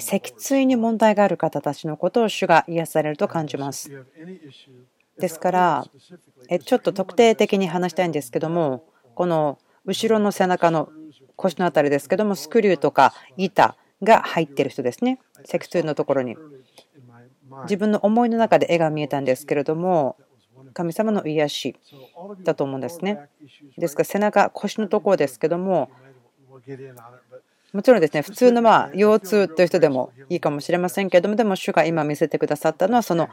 脊椎に問題がある方たちのことを主が癒されると感じます。ですからちょっと特定的に話したいんですけどもこの後ろの背中の腰の辺りですけどもスクリューとか板が入ってる人ですね。脊椎のところに。自分の思いの中で絵が見えたんですけれども神様の癒しだと思うんですね。ですから背中腰のところですけどももちろんですね普通のまあ腰痛という人でもいいかもしれませんけどもでも主が今見せてくださったのはその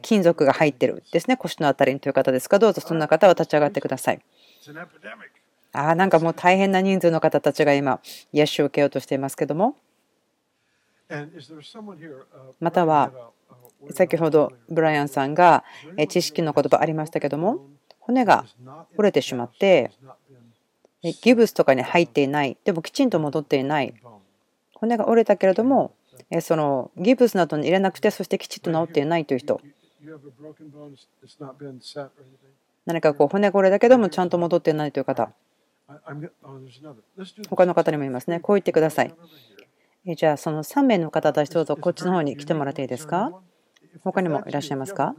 金属が入ってるですね腰の辺りにという方ですか。どうぞそんな方は立ち上がってください。ああなんかもう大変な人数の方たちが今癒しを受けようとしていますけども。または先ほどブライアンさんが知識の言葉ありましたけども骨が折れてしまってギブスとかに入っていない。でもきちんと戻っていない。骨が折れたけれどもそのギブスなどに入れなくてそしてきちっと治っていないという人。何かこう骨が折れだけどもちゃんと戻っていないという方。他の方にもいますね。こう言ってください。じゃあその3名の方たちどうぞこっちの方に来てもらっていいですか？他にもいらっしゃいますか？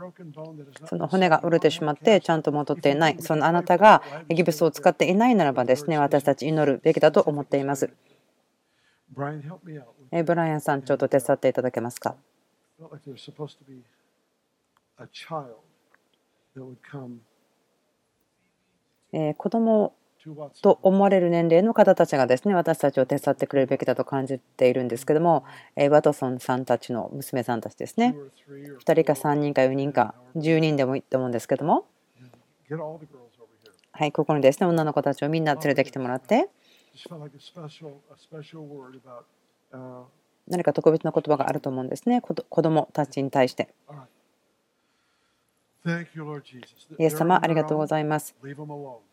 その骨が折れてしまってちゃんと戻っていない。そのあなたがギブスを使っていないならばですね、私たち祈るべきだと思っています。ブライアンさん、ちょっと手伝っていただけますか？子供と思われる年齢の方たちがですね私たちを手伝ってくれるべきだと感じているんですけどもワトソンさんたちの娘さんたちですね。2人か3人か4人か10人でもいいと思うんですけども。はいここにですね女の子たちをみんな連れてきてもらって。何か特別な言葉があると思うんですね。子供たちに対して。イエス様ありがとうございます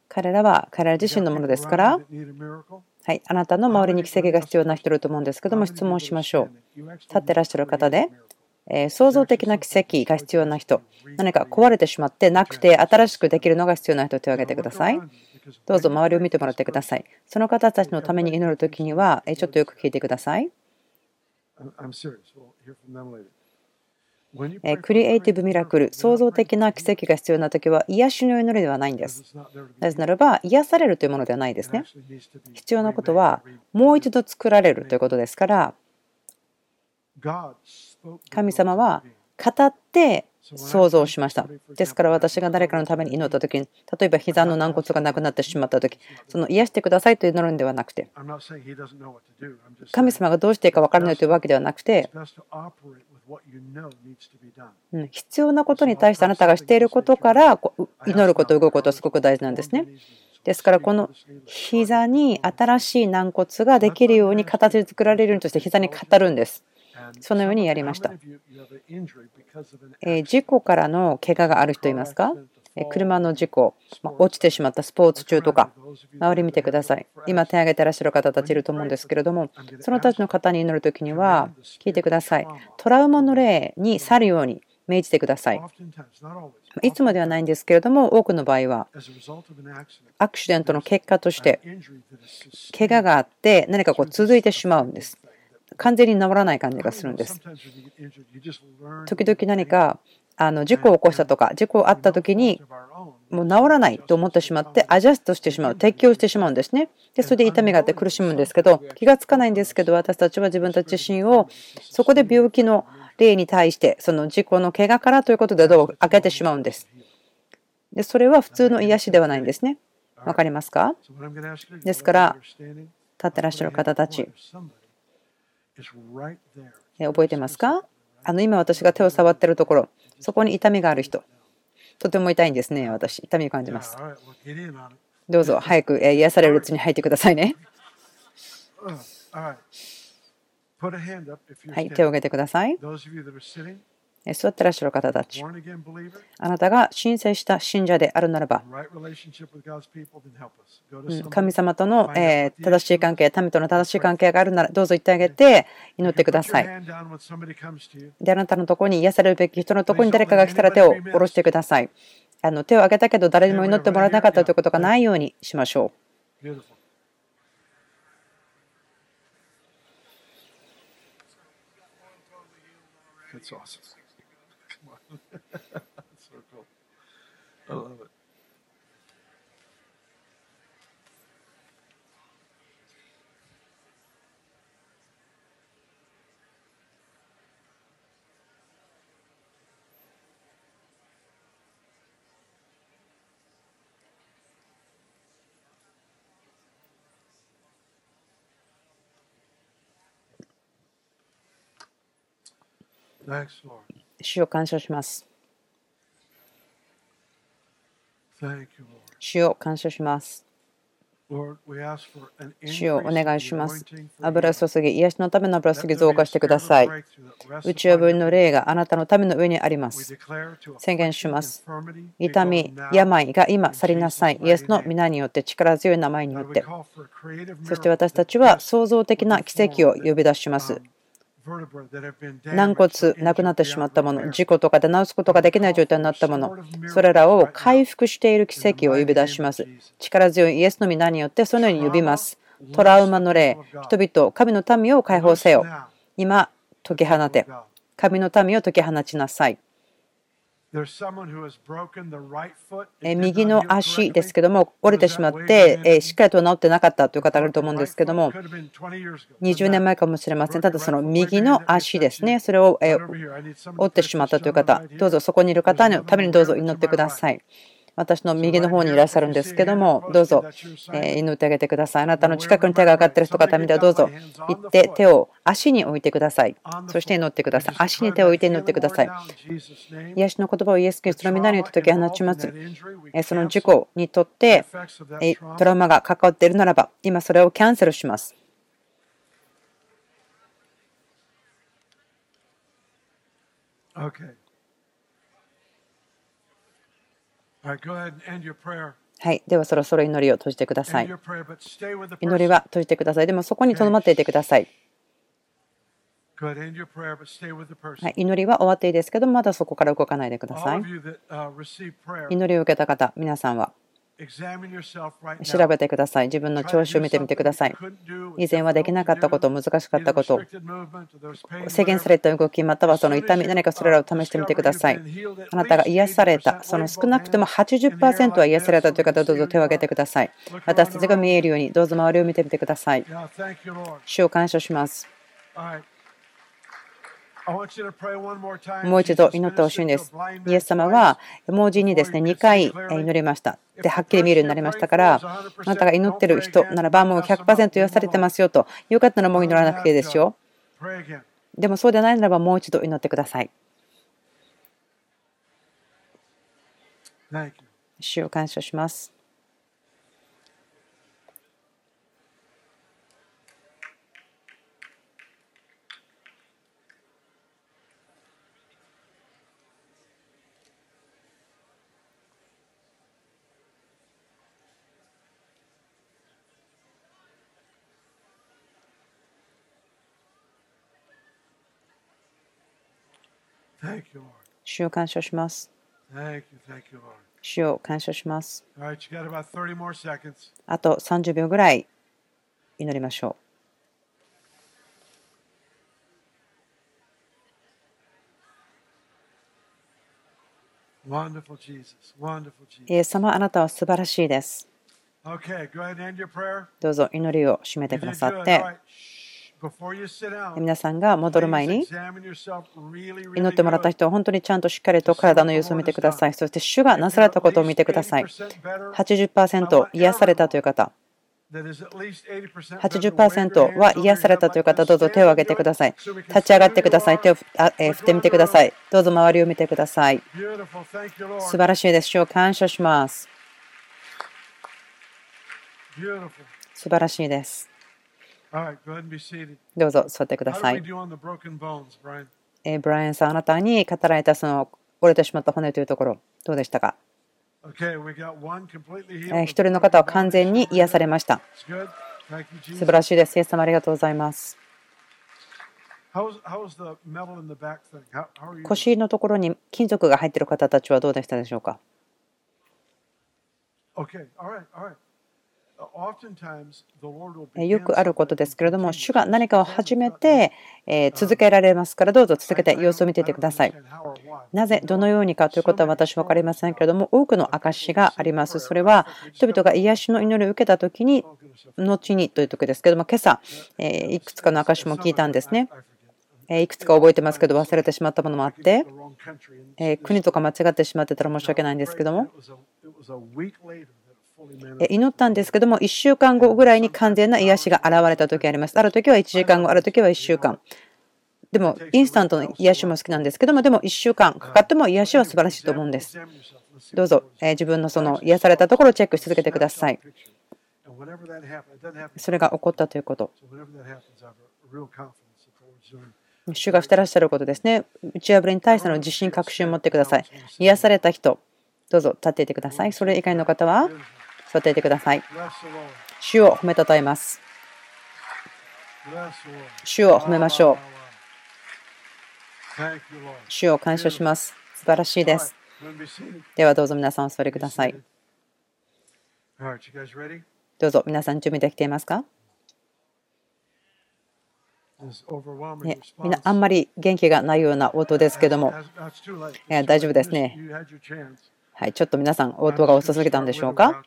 彼らは彼ら自身のものですから、はい、あなたの周りに奇跡が必要な人いると思うんですけども、質問しましょう。立ってらっしゃる方で、え創造的な奇跡が必要な人、何か壊れてしまってなくて新しくできるのが必要な人手を挙げてください。どうぞ周りを見てもらってください。その方たちのために祈るときには、ちょっとよく聞いてください。クリエイティブミラクル、創造的な奇跡が必要な時は癒しの祈りではないんです。なぜならば、癒されるというものではないですね。必要なことは、もう一度作られるということですから、神様は語って想像しました。ですから私が誰かのために祈った時に、例えば膝の軟骨がなくなってしまった時、その癒してくださいと祈るんではなくて、神様がどうしていいか分からないというわけではなくて、必要なことに対してあなたがしていることから祈ること、動くことはすごく大事なんですね。ですからこの膝に新しい軟骨ができるように形作られるようにとして膝に語るんです。そのようにやりました。事故からの怪我がある人いますか？車の事故、落ちてしまったスポーツ中とか、周り見てください。今手を挙げてらっしゃる方たちいると思うんですけれども、そのたちの方に祈るときには、聞いてください。トラウマの霊に去るように命じてください。いつもではないんですけれども、多くの場合は、アクシデントの結果として、怪我があって何かこう続いてしまうんです。完全に治らない感じがするんです。時々何かあの事故を起こしたとか事故あった時にもう治らないと思ってしまってアジャストしてしまう適応してしまうんですね。でそれで痛みがあって苦しむんですけど気がつかないんですけど私たちは自分たち自身をそこで病気の例に対してその事故の怪我からということでどう開けてしまうんです。でそれは普通の癒しではないんですね。わかりますか？ですから立ってらっしゃる方たち。覚えてますか？あの今私が手を触ってるところそこに痛みがある人。とても痛いんですね私。痛みを感じます。どうぞ早く癒されるうちに入ってくださいね。はい。手を挙げてください座ってらっしゃる方たち、あなたが申請した信者であるならば、神様との正しい関係、民との正しい関係があるなら、どうぞ言ってあげて祈ってください。で、あなたのところに癒されるべき人のところに誰かが来たら手を下ろしてください。あの手を挙げたけど誰にも祈ってもらえなかったということがないようにしましょう。That's awesome. So cool. I love it. Thanks, Lord. 主を感謝します。Thank you, Lord. 主を感謝します。主をお願いします。油注ぎ、癒しのための油注ぎ増加してください。宇宙分の霊があなたのための上にあります。宣言します。痛み、病が今去りなさい。イエスの皆によって、力強い名前によって。そして私たちは創造的な奇跡を呼び出します。軟骨なくなってしまったもの.事故とかで治すことができない状態になったもの、それらを回復している奇跡を呼び出します。力強いイエスの皆によってそのように呼びます。トラウマの霊、人々、神の民を解放せよ。今、解き放て.神の民を解き放ちなさい。え右の足です.けども、折れてしまって、えーしっかりと治ってなかったという方がいると思うんですけども、Could have been 20 years ago. 20年前かもしれません。ただその右の足ですね、それをえ折ってしまったという方、どうぞそこにいる方のためにどうぞ祈ってください。私の右の方にいらっしゃるんですけども、どうぞえ祈ってあげてください。あなたの近くに手が上がっている人方見てはどうぞ行って手を足に置いてください。そして祈ってください。足に手を置いて祈ってください。癒しの言葉をイエス・キリストの皆によって解き放ちます。その事故にとってトラウマが関わっているならば、今それをキャンセルします。Okay. はい、ではそろそろ祈りを閉じてください。祈りは閉じてください。でもそこにとどまっていてください。はい、祈りは終わっていいですけど、まだそこから動かないでください。祈りを受けた方、皆さんは。調.べてください。自分の調子を見てみてください。以前はできなかったこと、難しかったこと、制限された動き、またはその痛み、何かそれらを試してみてください。あなたが癒された、その少なくとも80%は癒されたという方、どうぞ手を挙げてください。私たちが見えるように、どうぞ周りを見てみてください。主を感謝します。All right. I want you to pray one more time. もう一度祈ってほしいんですイエス様は.盲人にですね2回祈りました。で、はっきり見えるようになりましたから、あなたが祈ってる人ならばもう100%癒されてますよという方ならもう祈らなくていいですよ。でもそうでないならばもう一度祈ってください。主を感謝します。主を感謝します。主を感謝します。あと30秒ぐらい祈りましょう。ええス様あなたは素晴らしいです。どうぞ祈りを締めてくださって。皆さんが戻る前に祈ってもらった.人は本当にちゃんとしっかりと体の様子を見てください。そして主がなされたことを見てください。80%癒されたという方、80% 80%は癒されたという方、どうぞ手を挙げてください。立ち上がってください。手を振ってみてください。どうぞ周りを見てください。素晴らしいです。主を感謝します。素晴らしいです。どうぞ座ってください。え、ブライアンさん、あなたに語られたその折れてしまった骨というところ、どうでしたか？一人の方は完全に癒されました。素晴らしいです。イエス様ありがとうございます。腰のところに金属が入っている方たちはどうでしたでしょうか？よくあることですけれども、主が何かを始めて続けられますから、どうぞ続けて様子を見ていてください。なぜ、どのようにかということは私は分かりませんけれども、多くの証があります。それは人々が癒しの祈りを受けたときに、後にという時ですけれども、今朝、いくつかの証も聞いたんですね。いくつか覚えてますけど忘れてしまったものもあって、国とか間違ってしまってたら申し訳ないんですけども、祈ったんですけども、1週間後ぐらいに完全な癒しが現れた時あります。ある時は1時間後、ある時は1週間。でも、インスタントの癒しも好きなんですけども、でも1週間かかっても癒しは素晴らしいと思うんです。どうぞ、え自分のその癒されたところをチェックし続けてください。それが起こったということ。主がしてらっしゃることですね。打ち破りに対しての自信、確信を持ってください。癒された人、どうぞ立っていてください。それ以外の方は座っていてください。主を褒めたたえます。主を褒めましょう。主を感謝します。素晴らしいです。ではどうぞ皆さんお座りください。どうぞ皆さん準備できていますか？ね、みんなあんまり元気がないような音ですけども、大丈夫ですね。はい、ちょっと皆さん応答が遅すぎたんでしょうか？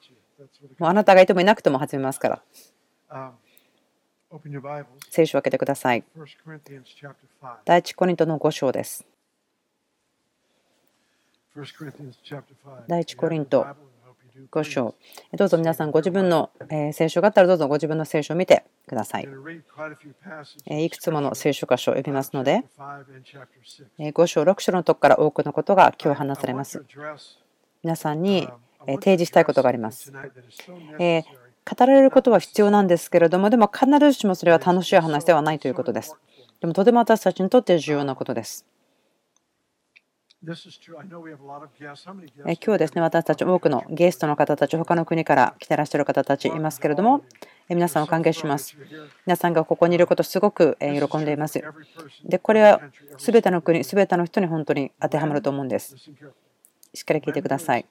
もうあなたがいてもいなくても始めますから。聖書を開けてください。第一コリントの5章です。第一コリント5章。どうぞ皆さん、ご自分の聖書があったら、どうぞご自分の聖書を見てください。いくつもの聖書箇所を読みますので、5章、6章のとこから多くのことが今日話されます。皆さんに提示したいことがあります。え語られることは必要なんですけれども、でも必ずしもそれは楽しい話ではないということです。でもとても私たちにとって重要なことです。今日ですね、私たち多くのゲストの方たち、他の国から来てらっしゃる方たちいますけれども、皆さんを歓迎します。皆さんがここにいること、すごく喜んでいます。で、これは全ての国、全ての人に本当に当てはまると思うんです。しっかり聞いてください。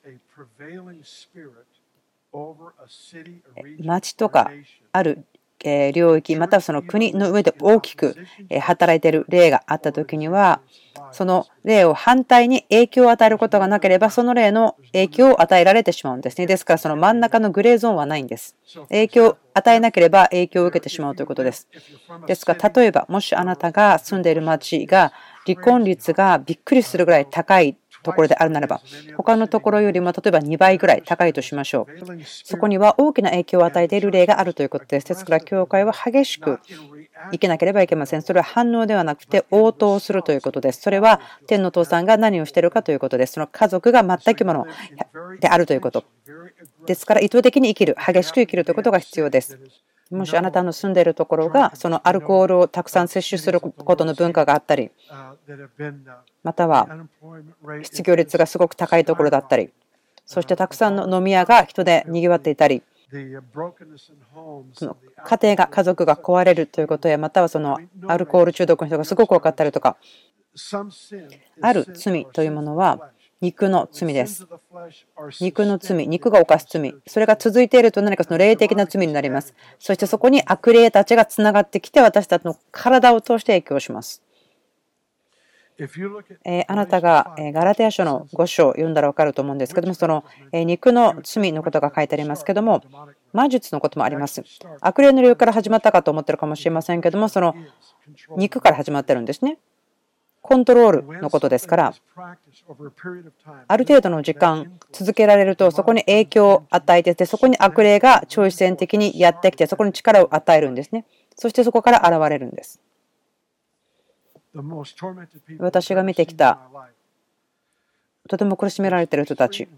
町とかある領域またはその国の上で大きく働いている例があった時にはその例を反対に影響を与えることがなければその例の影響を与えられてしまうんですね。ですからその真ん中のグレーゾーンはないんです。影響を与えなければ影響を受けてしまうということです。ですから例えばもしあなたが住んでいる町が離婚率がびっくりするぐらい高いところであるならば、他のところよりも例えば2倍ぐらい高いとしましょう。そこには大きな影響を与えている例があるということです。ですから、教会は激しく生けなければいけません。それは反応ではなくて応答するということです。それは天の父さんが何をしているかということです。その家族が全くものであるということ。ですから、意図的に生きる、激しく生きるということが必要です。もしあなたの住んでいるところがそのアルコールをたくさん摂取することの文化があったりまたは失業率がすごく高いところだったりそしてたくさんの飲み屋が人でにぎわっていたり家庭が家族が壊れるということやまたはそのアルコール中毒の人がすごく多かったりとかある罪というものは肉の罪です。肉の罪、肉が犯す罪、それが続いていると何かその霊的な罪になります。そしてそこに悪霊たちがつながってきて私たちの体を通して影響します。あなたがガラテヤ書の5章を読んだら分かると思うんですけども、その肉の罪のことが書いてありますけども、魔術のこともあります。悪霊の理由から始まったかと思ってるかもしれませんけども、その肉から始まってるんですね。コントロールのことですから、ある程度の時間続けられると、そこに影響を与えてて、そこに悪霊が超自然的にやってきて、そこに力を与えるんですね。そしてそこから現れるんです。私が見てきたとても苦しめられている人たち、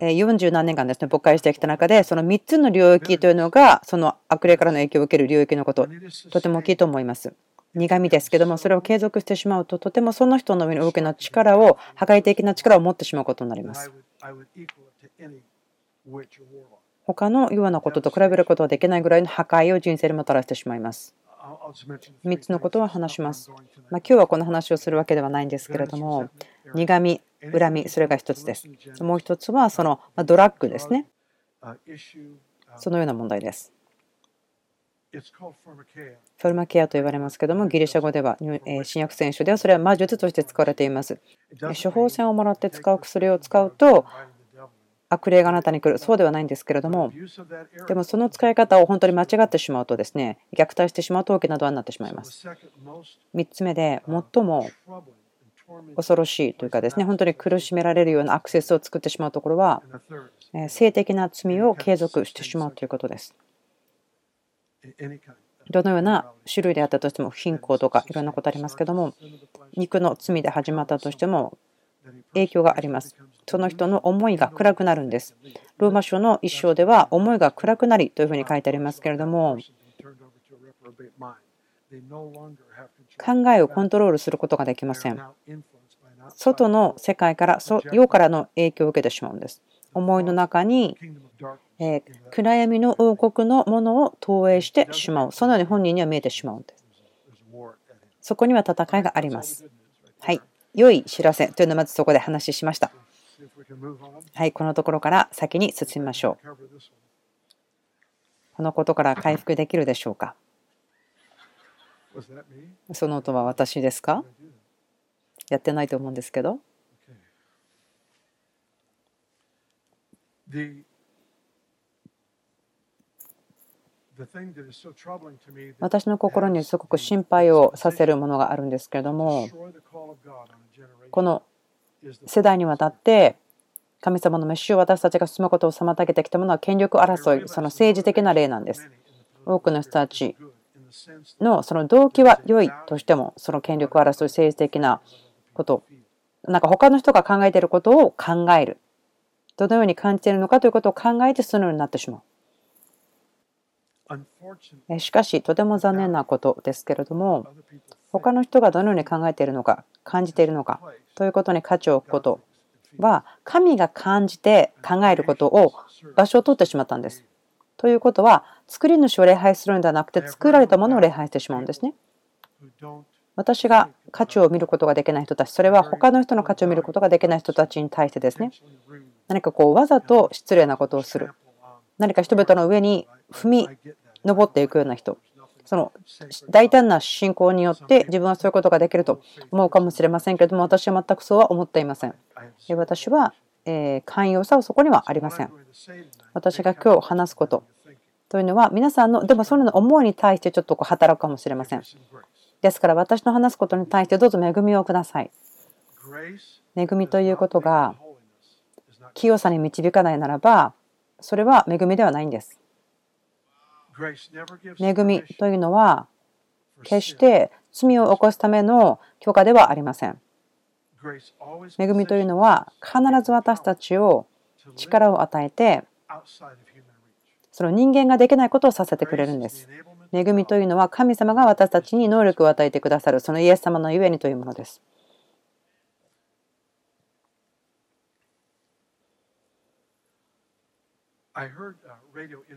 40何年間ですね、牧会してきた中で、その3つの領域というのが、その悪霊からの影響を受ける領域のこと、とても大きいと思います。苦みですけども、それを継続してしまうと、とてもその人の上に大きな力を、破壊的な力を持ってしまうことになります。他のようなことと比べることはできないぐらいの破壊を人生にもたらしてしまいます。3つのことを話します。まあ、今日はこの話をするわけではないんですけれども、苦み、恨み、それが1つです。もう1つはそのドラッグですね。そのような問題です。フォルマケアと言われますけども、ギリシャ語では、えー新約聖書ではそれは魔術として使われています。処方箋をもらって使う薬を使うと.悪霊があなたに来る。そうではないんですけれども、でもその使い方を本当に間違ってしまうとですね、虐待してしまうと大きなドアになってしまいます。second most 3つ目で、uh, 最も恐ろしいというかですね、本当に苦しめられるようなアクセスを作ってしまうところは、性的な罪を継続してしまうということです。どのような種類であったとしても、貧困とかいろんなことありますけども、肉の罪で始まったとしても、影響があります。その人の思いが暗くなるんです。ローマ書の一章では、思いが暗くなりというふうに書いてありますけれども、考えをコントロールすることができません。外の世界から、世からの影響を受けてしまうんです。思いの中に、えー暗闇の王国のものを投影してしまう。そのように本人には見えてしまうんです。そこには戦いがあります。はい。良い知らせというのをまずそこで話しました。はい。このところから先に進みましょう。このことから回復できるでしょうかその音は私ですか？やってないと思うんですけど。Okay. The the thing that is so troubling to me that 私の心にすごく心配をさせるものがあるんですけれども、この世代にわたって神様の飯を私たちが進むことを妨げてきたものは権力争い、その政治的な例なんです。多くの人たちのその動機は良いとしても、その権力争い、政治的なこと、なんか他の人が考えていることを考える。どのように感じているのかということを考えてそのようになってしまう。えしかし、とても残念なことですけれども、他の人がどのように考えているのか、感じているのかということに価値を置くことは、神が感じて考えることを場所を取ってしまったんです。ということは、作り主を礼拝するのではなくて、作られたものを礼拝してしまうんですね。私が価値を見ることができない人たち、それは他の人の価値を見ることができない人たちに対してですね、何かこうわざと失礼なことをする。何か人々の上に踏み登っていくような人。その大胆な信仰によって自分はそういうことができると思うかもしれませんけれども、私は全くそうは思っていません。私は、え寛容さはそこにはありません。私が今日話すことというのは、皆さんの、でもそれの思いに対してちょっとこう働くかもしれません。ですから私の話すことに対してどうぞ恵みをください。恵みということが清さに導かないならば、それは恵みではないんです。恵みというのは、決して罪を起こすための許可ではありません。恵みというのは、必ず私たちを力を与えて、その人間ができないことをさせてくれるんです。恵みというのは神様が私たちに能力を与えてくださるそのイエス様のゆえにというものです。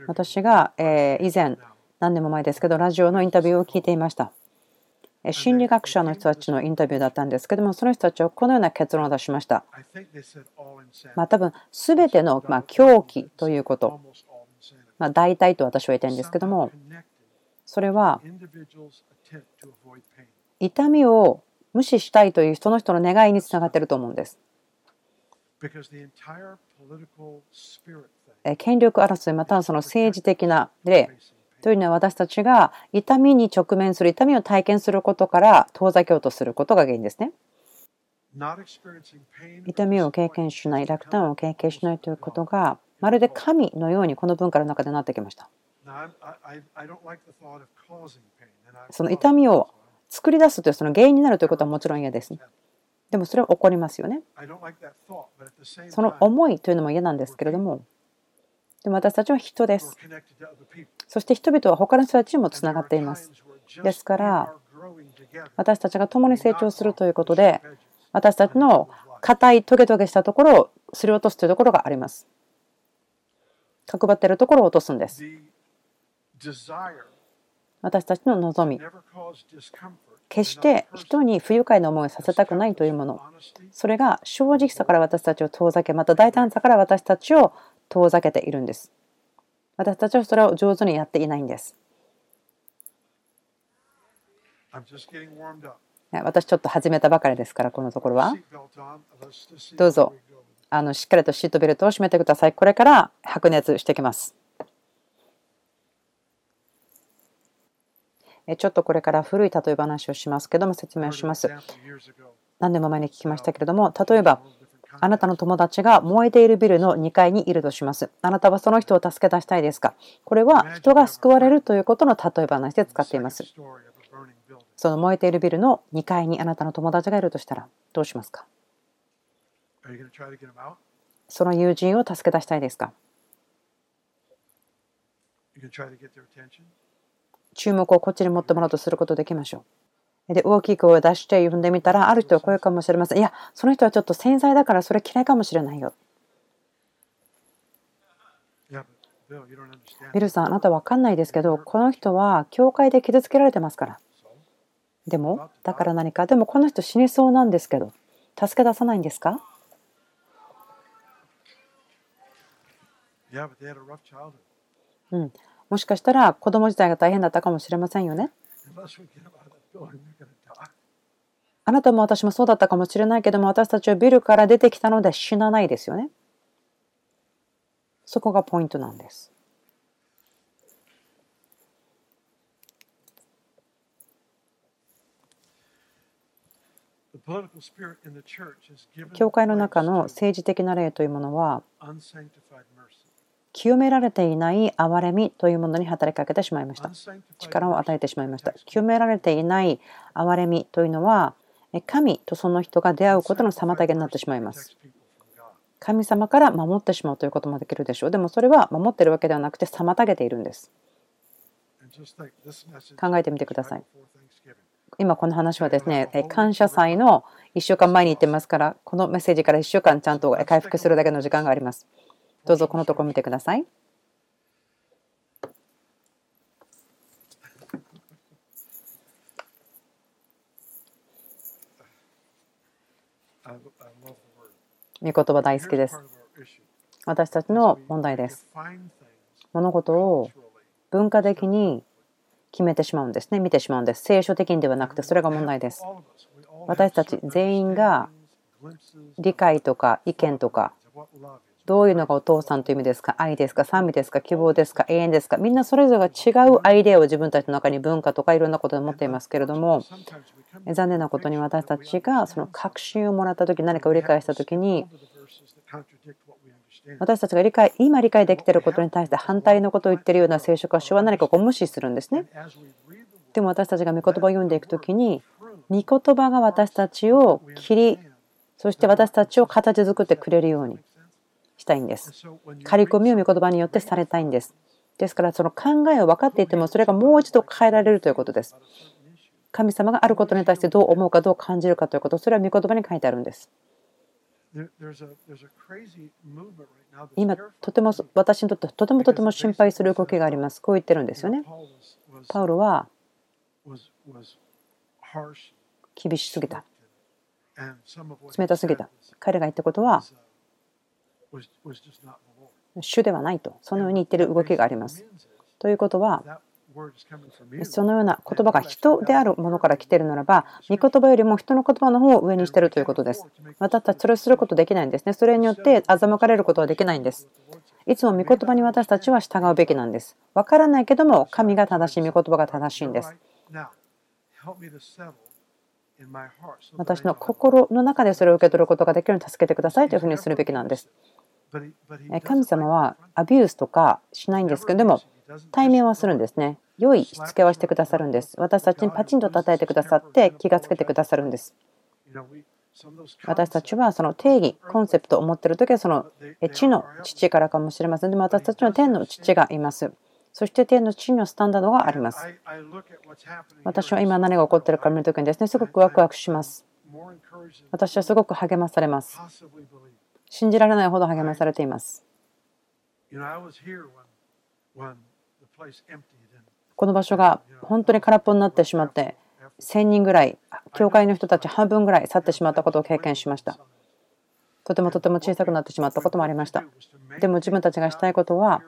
私がえ以前何年も前ですけどラジオのインタビューを聞いていました。心理学者の人たちのインタビューだったんですけどもその人たちはこのような結論を出しました。まあ多分全てのま狂気ということ、まあ、大体と私は言いたいんですけどもそれは痛みを無視したいというその人の願いにつながっていると思うんです。権力争いまたはその政治的な例というのは私たちが痛みに直面する痛みを体験することから遠ざけようとすることが原因ですね。痛みを経験しない落胆を経験しないということがまるで神のようにこの文化の中でなってきました。その痛みを作り出すというその原因になるということはもちろん嫌です。でもそれは起こりますよね。その思いというのも嫌なんですけれども、でも私たちは人です。そして人々は他の人たちにもつながっています。ですから、私たちが共に成長するということで、私たちの硬いトゲトゲしたところをすり落とすというところがあります。角張っているところを落とすんです。私たちの望み、決して人に不愉快な思いをさせたくないというもの、それが正直さから私たちを遠ざけ、また大胆さから私たちを遠ざけているんです。私たちはそれを上手にやっていないんです。私ちょっと始めたばかりですから、このところは。どうぞ.あのしっかりとシートベルトを締めてください。これから白熱してきます。えちょっとこれから古い例え話をしますけども説明をします。何年も前に聞きましたけれども、例えばあなたの友達が燃えているビルの2階にいるとします。あなたはその人を助け出したいですか？これは人が救われるということの例え話で使っています。その燃えているビルの2階にあなたの友達がいるとしたらどうしますか?その友人を助け出したいですか?注目をこっちに持ってもらおうとすることできましょう。で、大きい声を出して呼んでみたら、ある人はこういうかもしれません。いや、その人はちょっと繊細だからそれ嫌いかもしれないよ。ビルさん、あなたわかんないですけど、この人は教会で傷つけられてますから。でも、だから何か、でもこの人死にそうなんですけど、助け出さないんですか？うん。もしかしたら子供自体が大変だったかもしれませんよね。あなたも私もそうだったかもしれないけども、私たちはビルから出てきたので死なないですよね。そこがポイントなんです。教会の中の政治的な例というものは.清められていない憐れみというものに働きかけてしまいました。力を与えてしまいました。清められていない憐れみというのはえ神とその人が出会うことの妨げになってしまいます。神様から守ってしまうということもできるでしょう。でもそれは守っているわけではなくて妨げているんです。考えてみてください今この話はですね、え感謝祭の1週間前に言ってますから、このメッセージから1週間ちゃんと回復するだけの時間があります。どうぞこのところ見てください。I, I love the word. 御言葉大好きです。私たちの問題です。物事を文化的に決めてしまうんですね、見てしまうんです。聖書的にではなくて、それが問題です。私たち全員が理解とか意見とかどういうのがお父さんという意味ですか？愛ですか？賛美ですか？希望ですか？永遠ですか？みんなそれぞれが違うアイデアを自分たちの中に文化とかいろんなことで持っていますけれども残念なことに私たちがその確信をもらった時何かを理解した時に私たちが理解今理解できていることに対して反対のことを言っているような聖書箇所は何かこう無視するんですね。でも私たちが御言葉を読んでいく時に御言葉が私たちを切りそして私たちを形作ってくれるようにしたいんです刈り込みを御言葉によってされたいんです。ですからその考えを分かっていてもそれがもう一度変えられるということです。神様があることに対してどう思うかどう感じるかということそれは御言葉に書いてあるんです。今.とても私にとってとてもとても心配する動きがあります。こう言ってるんですよね。パウロは厳しすぎた。冷たすぎた。彼が言ったことは主ではないとそのように言っている動きがあります。ということはそのような言葉が人であるものから来ているならば、御言葉よりも人の言葉の方を上にしているということです。私たちそれをすることできないんですね。それによって欺かれることはできないんです。いつも御言葉に私たちは従うべきなんです。わからないけども、神が正しい、御言葉が正しいんです。私の心の中でそれを受け取ることができるように助けてくださいというふうにするべきなんです。神様は.アビュースとかしないんですけれども、He doesn't 対面はするんですね。良いしつけはしてくださるんです。私たちにパチンと叩いてくださって気がつけてくださるんです。私たちはその定義、コンセプトを持っているときはその地の父からかもしれません。でも私たちは天の父がいます。そして天の父のスタンダードがあります。私は今何が起こっているか見るときにですね、すごくワクワクします。私はすごく励まされます。信じられないほど励まされています。この場所が本当に空っぽになってしまって、1000人ぐらい、教会の人たち半分ぐらい去ってしまったことを経験しました。とてもとても小さくなってしまったこともありましたでも自分たちがしたいことは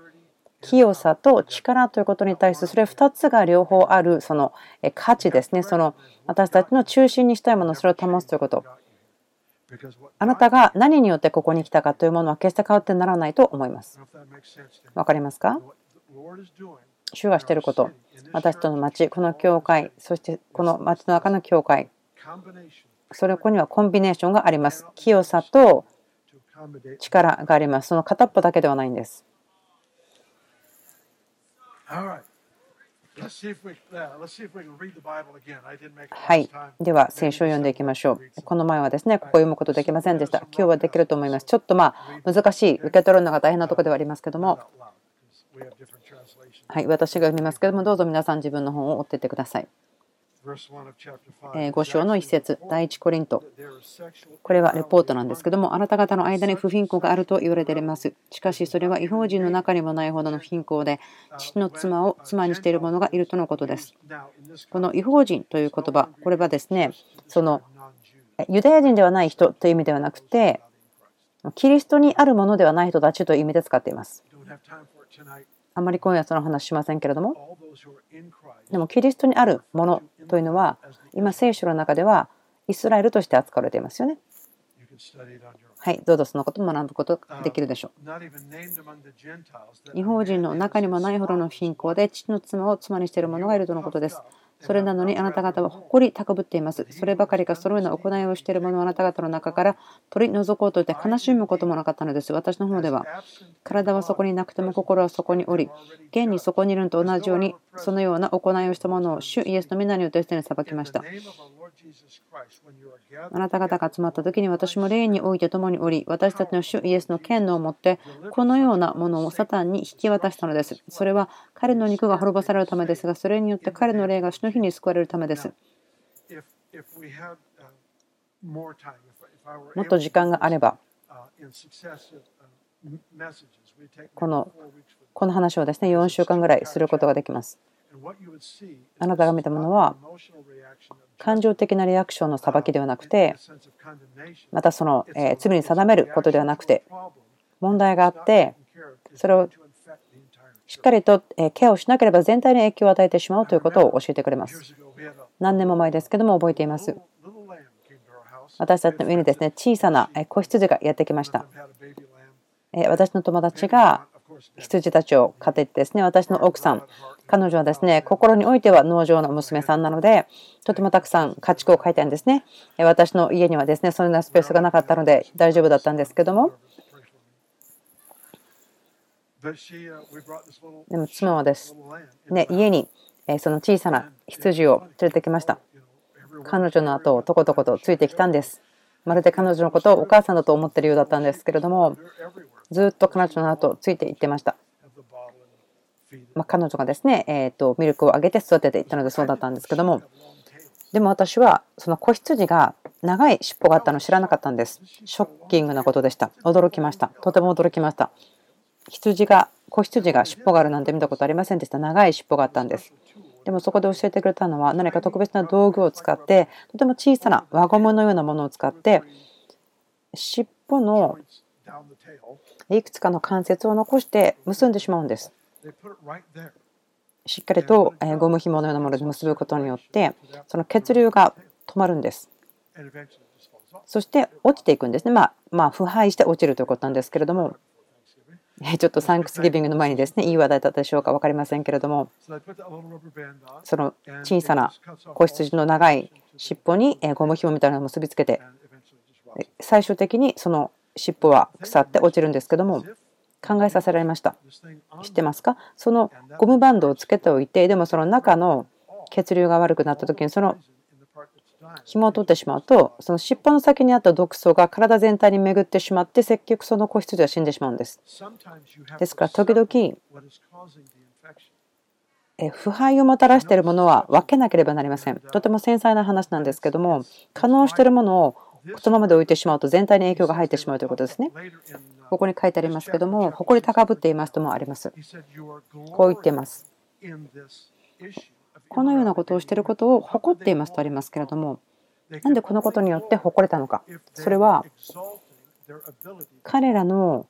清さと力ということに対してそれ2つが両方あるその価値ですねその私たちの中心にしたいものそれを保つということあなたが何によってここに来たかというものは決して変わってならないと思います。わかりますか？主がしていること。私との町この教会そしてこの町の中の教会。それここにはコンビネーションがあります。清さと力があります。その片っぽだけではないんですはい。では、聖書を読んでいきましょう。この前はですね、ここ読むことできませんでした。今日はできると思います。ちょっとまあ、難しい、受け取るのが大変なところではありますけども、はい、私が読みますけども、どうぞ皆さん自分の本を追っていってください。5章の一節第一コリント。これはレポートなんですけどもあなた方の間に不貧困があると言われています。しかしそれは違法人の中にもないほどの貧困で父の妻を妻にしている者がいるとのことです。この違法人という言葉これはですねそのユダヤ人ではない人という意味ではなくてキリストにあるものではない人たちという意味で使っています。あまり今夜その話しませんけれどもでもキリストにあるものというのは今聖書の中ではイスラエルとして扱われていますよね。はい、どうぞそのことも学ぶことができるでしょう。違法人の中にもないほどの貧困で父の妻を妻にしている者がいるとのことです。それなのにあなた方は誇り高ぶっています。そればかりかそのような行いをしている者をあなた方の中から取り除こうとして悲しむこともなかったのです。私の方では体はそこになくても心はそこにおり、現にそこにいるのと同じようにそのような行いをした者を主イエスの皆によってすでに裁きました。あなた方が集まった時に私も霊において共におり、私たちの主イエスの権能を持って、このようなものをサタンに引き渡したのです。それは彼の肉が滅ぼされるためですが、それによって彼の霊が主の日に救われるためです。もっと時間があれば、このこの話をですね4週間ぐらいすることができます。あなたが見たものは感情的なリアクションの裁きではなくてまたその罪に定めることではなくて問題があってそれをしっかりとケアをしなければ全体に影響を与えてしまうということを教えてくれます。何年も前ですけども覚えています。私たちの上にですね小さな子羊がやってきました。私の友達が羊たちを飼っていてですね私の奥さん彼女はですね、心においては農場の娘さんなので、とてもたくさん家畜を飼いたいんですね。私の家にはですね、そんなスペースがなかったので大丈夫だったんですけども、でも妻はです、ね、家にその小さな羊を連れてきました。彼女の後をとことことついてきたんです。まるで彼女のことをお母さんだと思ってるようだったんですけれども、ずっと彼女の後をついていってました。まあ、彼女がですね、えー、とミルクをあげて育てていったのでそうだったんですけどもでも私はその子羊が長い尻尾があったのを知らなかったんです。ショッキングなことでした。驚きました。とても驚きました。羊が子羊が尻尾があるなんて見たことありませんでした。長い尻尾があったんです。でもそこで教えてくれたのは何か特別な道具を使ってとても小さな輪ゴムのようなものを使って尻尾のいくつかの関節を残して結んでしまうんです。しっかりとゴム紐のようなもので結ぶことによってその血流が止まるんです。そして落ちていくんですね。まあまあ腐敗して落ちるということなんですけれども。ちょっとサンクスギビングの前にですねいい話題だったでしょうか分かりませんけれども。その小さな子羊の長い尻尾にゴム紐みたいなのを結びつけて最終的にその尻尾は腐って落ちるんですけども考えさせられました。知ってますか？そのゴムバンドをつけておいて、でもその中の血流が悪くなった時にその紐を取ってしまうと、その尻尾の先にあった毒素が体全体に巡ってしまって、結局その子羊は死んでしまうんです。ですから時々腐敗をもたらしているものは分けなければなりません。とても繊細な話なんですけども、可能しているものをそのままで置いてしまうと全体に影響が入ってしまうということですね。ここに書いてありますけども、誇り高ぶっていますともあります。こう言っています。このようなことをしていることを誇っていますとありますけれども、なんでこのことによって誇れたのか。それは彼らの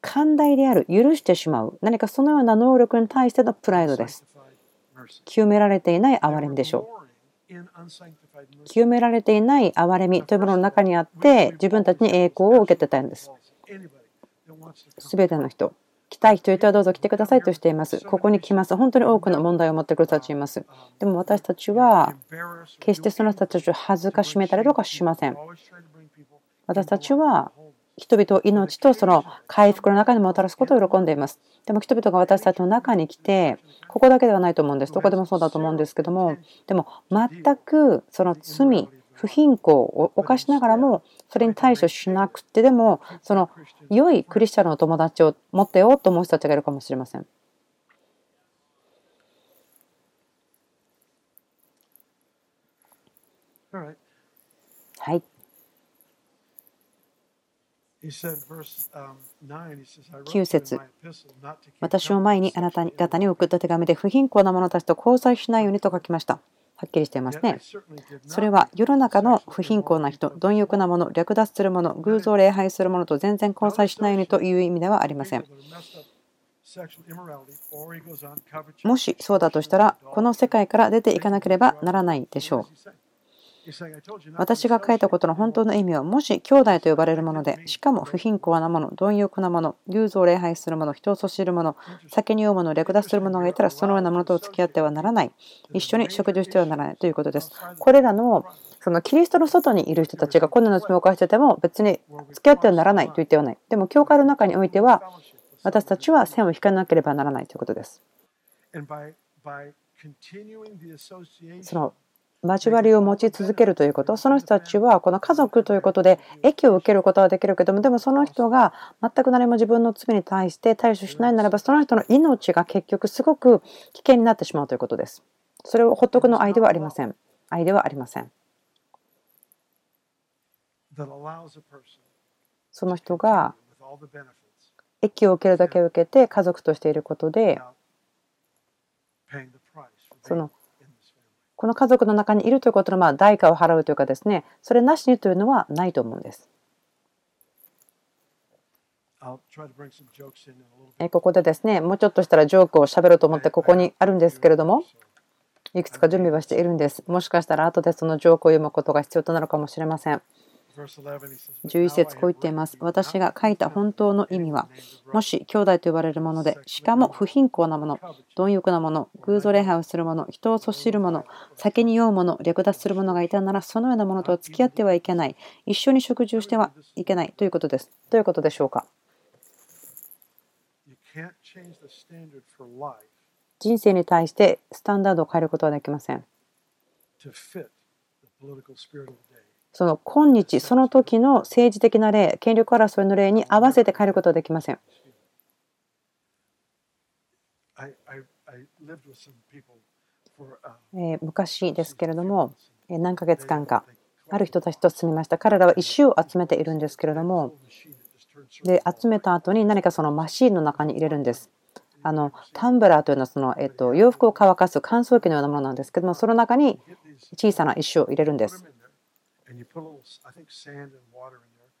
寛大である許してしまう何かそのような能力に対してのプライドです清められていない憐れみでしょう清められていない憐れみというものの中にあって自分たちに栄光を受けてたんです。全ての人来たい人いたらどうぞ来てくださいとしています。ここに来ます。本当に多くの問題を持ってくる人たちいます。でも私たちは決してその人たちを恥ずかしめたりとかしません。私たちは人々を命とその回復の中にもたらすことを喜んでいます。でも人々が私たちの中に来て、ここだけではないと思うんです。どこでもそうだと思うんですけども、でも全くその罪、不貧困を犯しながらも、それに対処しなくてでも、その良いクリスチャンの友達を持ってようと思う人たちがいるかもしれません。はい。9節私を前にあなた方に送った手紙で不貧困な者たちと交際しないようにと書きました。はっきりしていますね。それは世の中の不貧困な人、貪欲な者、略奪する者、偶像礼拝する者と全然交際しないようにという意味ではありません。もしそうだとしたら、この世界から出ていかなければならないでしょう。私が書いたことの本当の意味は、もし兄弟と呼ばれるもので、しかも不貧困なもの、貪欲なもの、偶像を礼拝するもの、人をそしるもの、酒に酔うもの、略奪する者がいたら、そのようなものと付き合ってはならない。一緒に食事をしてはならないということです。これらのそのキリストの外にいる人たちがこんな罪を犯してても別に付き合ってはならないと言ってはない。でも、教会の中においては、私たちは線を引かなければならないということです。その交わりを持ち続けるということ。その人たちはこの家族ということで益を受けることはできるけどもでもその人が全く何も自分の罪に対して対処しないならばその人の命が結局すごく危険になってしまうということです。それをほっとくの愛ではありません。愛ではありません。その人が益を受けるだけ受けて家族としていることでそのこの家族の中にいるということのまあ代価を払うというかですねそれなしにというのはないと思うんです。ここでですねもうちょっとしたらジョークをしゃべろうと思ってここにあるんですけれどもいくつか準備はしているんです。もしかしたら後でそのジョークを読むことが必要となるかもしれません11節こう言っています。私が書いた本当の意味は、もし兄弟と呼ばれるもので、しかも不貧困なもの、貪欲なもの、偶像礼拝をする者、人をそしる者、酒に酔う者、略奪する者がいたなら、そのようなものとは付き合ってはいけない。一緒に食事をしてはいけないということです。どういうことでしょうか？人生に対してスタンダードを変えることはできません。その今日その時の政治的な例権力争いの例に合わせて変えることはできません。え昔ですけれども何ヶ月間かある人たちと住みました。彼らは石を集めているんですけれどもで集めた後に何かそのマシーンの中に入れるんです。あのタンブラーというのはその、えっと、洋服を乾かす乾燥機のようなものなんですけどもその中に小さな石を入れるんです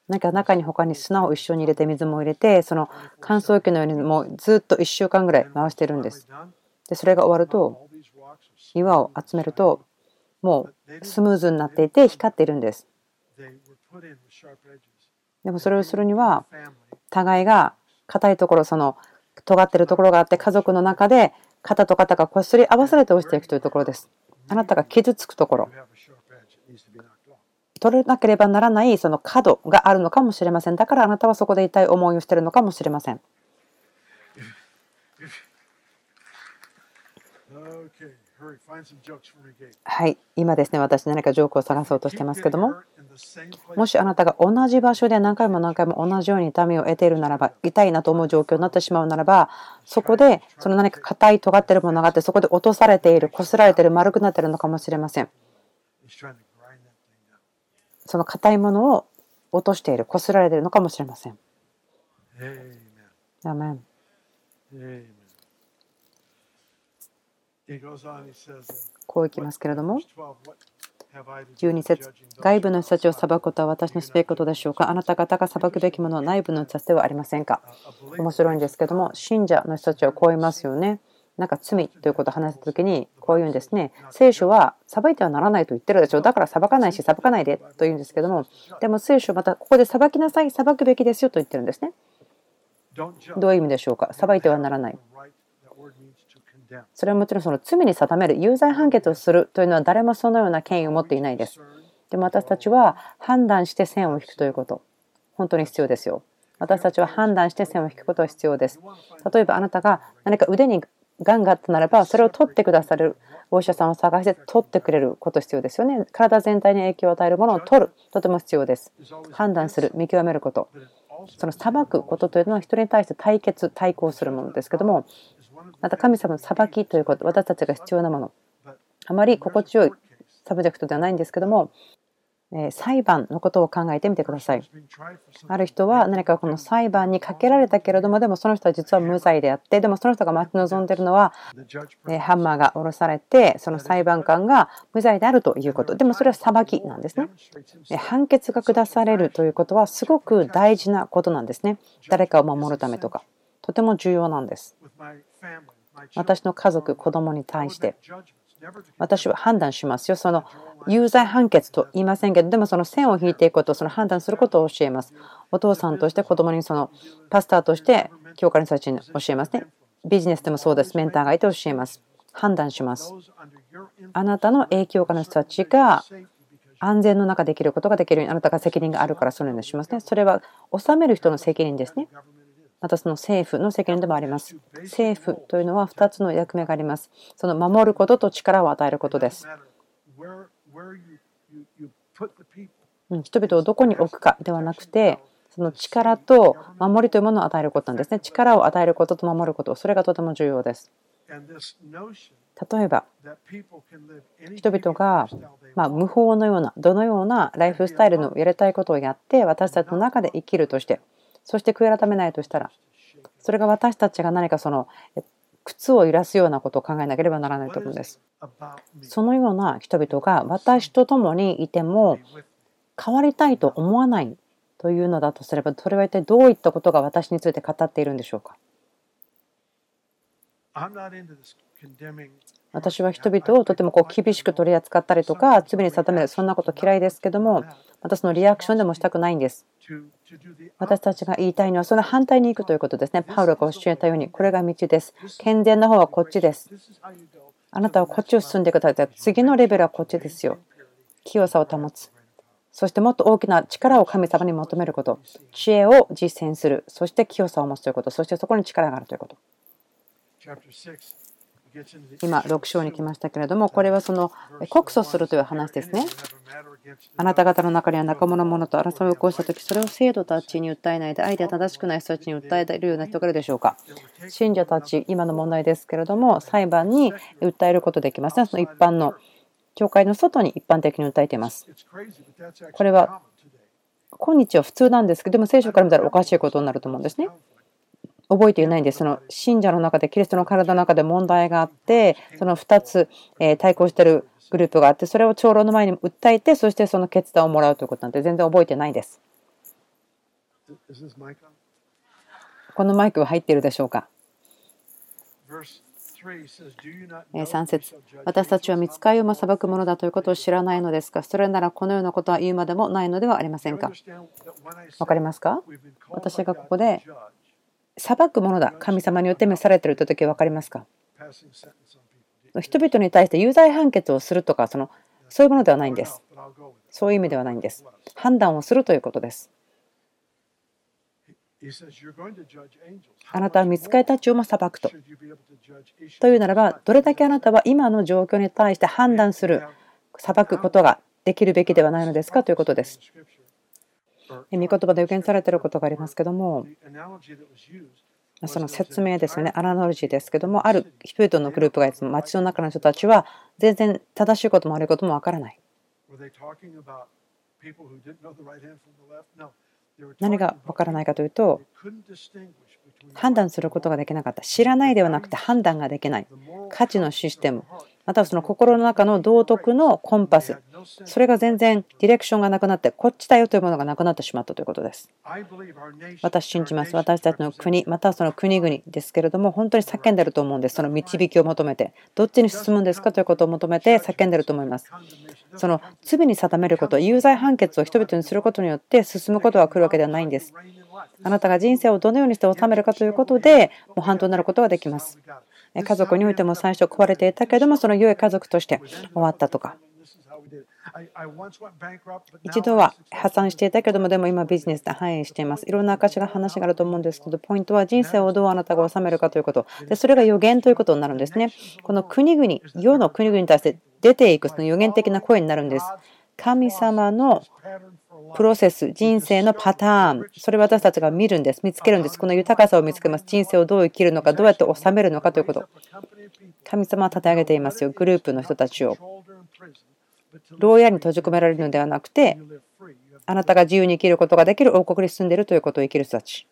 なんか中に他に砂を一緒に入れて水も入れてその乾燥機のようにもうずっと1週間ぐらい回してるんです。でそれが終わると岩を集めるともうスムーズになっていて光っているんです。でもそれをするには互いが硬いところその尖ってるところがあって家族の中で肩と肩がこすり合わされて落ちていくというところです。あなたが傷つくところ取らなければならないその角があるのかもしれません。だからあなたはそこで痛い思いをしているのかもしれません。はい、今ですね、私何かジョークを探そうとしてますけども、もしあなたが同じ場所で何回も何回も同じように痛みを得ているならば、痛いなと思う状況になってしまうならば、そこでその何か硬い、尖ってるものがあって、そこで落とされている、こすられている、丸くなっているのかもしれません。その硬いものを落としている、こすられているのかもしれません。アメンこういきますけれども、12節外部の人たちを裁くことは私のすべきことでしょうか？あなた方が裁くべきものは内部の人たちではありませんか？面白いんですけども信者の人たちはこう言いますよねなんか罪ということを話した時にこう言うんですね。聖書は裁いてはならないと言ってるでしょ。だから裁かないし裁かないでと言うんですけども。でも聖書またここで裁きなさい裁くべきですよと言ってるんですね。どういう意味でしょうか。裁いてはならない。それはもちろんその罪に定める有罪判決をするというのは誰もそのような権威を持っていないです。でも私たちは判断して線を引くということ。本当に必要ですよ。私たちは判断して線を引くことは必要です。例えばあなたが何か腕にがんがあったならばそれを取ってくださるお医者さんを探して取ってくれること必要ですよね。体全体に影響を与えるものを取るとても必要です。判断する見極めること。その裁くことというのは人に対して対決対抗するものですけどもまた神様の裁きということ私たちが必要なもの。あまり心地よいサブジェクトではないんですけども裁判のことを考えてみてください。ある人は何かこの裁判にかけられたけれどもでもその人は実は無罪であってでもその人が待ち望んでいるのはハンマーが下ろされてその裁判官が無罪であるということでもそれは裁きなんですね。判決が下されるということはすごく大事なことなんですね。誰かを守るためとかとても重要なんです。私の家族子供に対して私は判断しますよ。その有罪判決と言いませんけど、でもその線を引いていくこと、その判断することを教えます。お父さんとして子供にそのパスターとして教会の人たちに教えますね。ビジネスでもそうです。メンターがいて教えます。判断します。あなたの影響下の人たちが安全の中できることができるようにあなたが責任があるからそのようにしますね。それは治める人の責任ですね。またその政府の責任でもあります。政府というのは2つの役目があります。その守ることと力を与えることです。人々をどこに置くかではなくて、その力と守りというものを与えることなんですね。力を与えることと守ること、それがとても重要です。例えば、人々がま無法のような、どのようなライフスタイルのやりたいことをやって、私たちの中で生きるとして、そして悔い改めないとしたらそれが私たちが何かその靴を揺らすようなことを考えなければならないと思うんです。そのような人々が私と共にいても変わりたいと思わないというのだとすればそれは一体どういったことが私について語っているんでしょうか？私は人々をとてもこう厳しく取り扱ったりとか罪に定めるそんなこと嫌いですけどもまたそのリアクションでもしたくないんです。私たちが言いたいのはその反対に行くということですね。パウロが教えたようにこれが道です。健全な方はこっちです。あなたはこっちを進んでください。次のレベルはこっちですよ。清さを保つ。そしてもっと大きな力を神様に求めること。知恵を実践する。そして清さを持つということ。そしてそこに力があるということ。今、6章に来ましたけれども、これはその告訴するという話ですね。あなた方の中には仲間の者と争いを起こしたとき、それを生徒たちに訴えないで、相手は正しくない人たちに訴えるような人がいるでしょうか。信者たち、今の問題ですけれども、裁判に訴えることできますね。その一般の教会の外に一般的に訴えています。これは今日は普通なんですけど、でも聖書から見たらおかしいことになると思うんですね。覚えていないんです。その信者の中で、キリストの体の中で問題があって、その2つ対抗しているグループがあって、それを長老の前に訴えて、そしてその決断をもらうということなんて全然覚えてないです。このマイクは入っているでしょうか？3節。私たちは見つかりをも裁くものだということを知らないのですが、それならこのようなことは言うまでもないのではありませんか？分かりますか？私がここで裁くものだ、神様によって召されているという時分かりますか？人々に対して有罪判決をするとかそのそういうものではないんです。そういう意味ではないんです。判断をするということです。あなたは見つかりたちをも裁くと。というならば、どれだけあなたは今の状況に対して判断する、裁くことができるべきではないのですか？ということです。御言葉で予言されていることがありますけども、その説明ですよね、アナロジーですけども、ある人々のグループがいつも街の中の人たちは全然正しいことも悪いこともわからない。何がわからないかというと、判断することができなかった。知らないではなくて判断ができない。価値のシステム、またはその心の中の道徳のコンパス、それが全然ディレクションがなくなってこっちだよというものがなくなってしまったということです。私信じます。私たちの国またはその国々ですけれども本当に叫んでると思うんです。その導きを求めて。どっちに進むんですかということを求めて叫んでると思います。その罪に定めること有罪判決を人々にすることによって進むことが来るわけではないんです。あなたが人生をどのようにして治めるかということで模範となることができます。家族においても最初壊れていたけどもその良い家族として終わったとか一度は破産していたけどもでも今ビジネスで繁栄していますいろんな証が話があると思うんですけどポイントは人生をどうあなたが治めるかということでそれが予言ということになるんですねこの国々世の国々に対して出ていくその予言的な声になるんです神様のプロセス、人生のパターン、それを私たちが見るんです、見つけるんです。この豊かさを見つけます。人生をどう生きるのか、どうやって収めるのかということ。神様は立て上げていますよ、グループの人たちを。牢屋に閉じ込められるのではなくて、あなたが自由に生きることができる王国に住んでいるということを生きる人たち。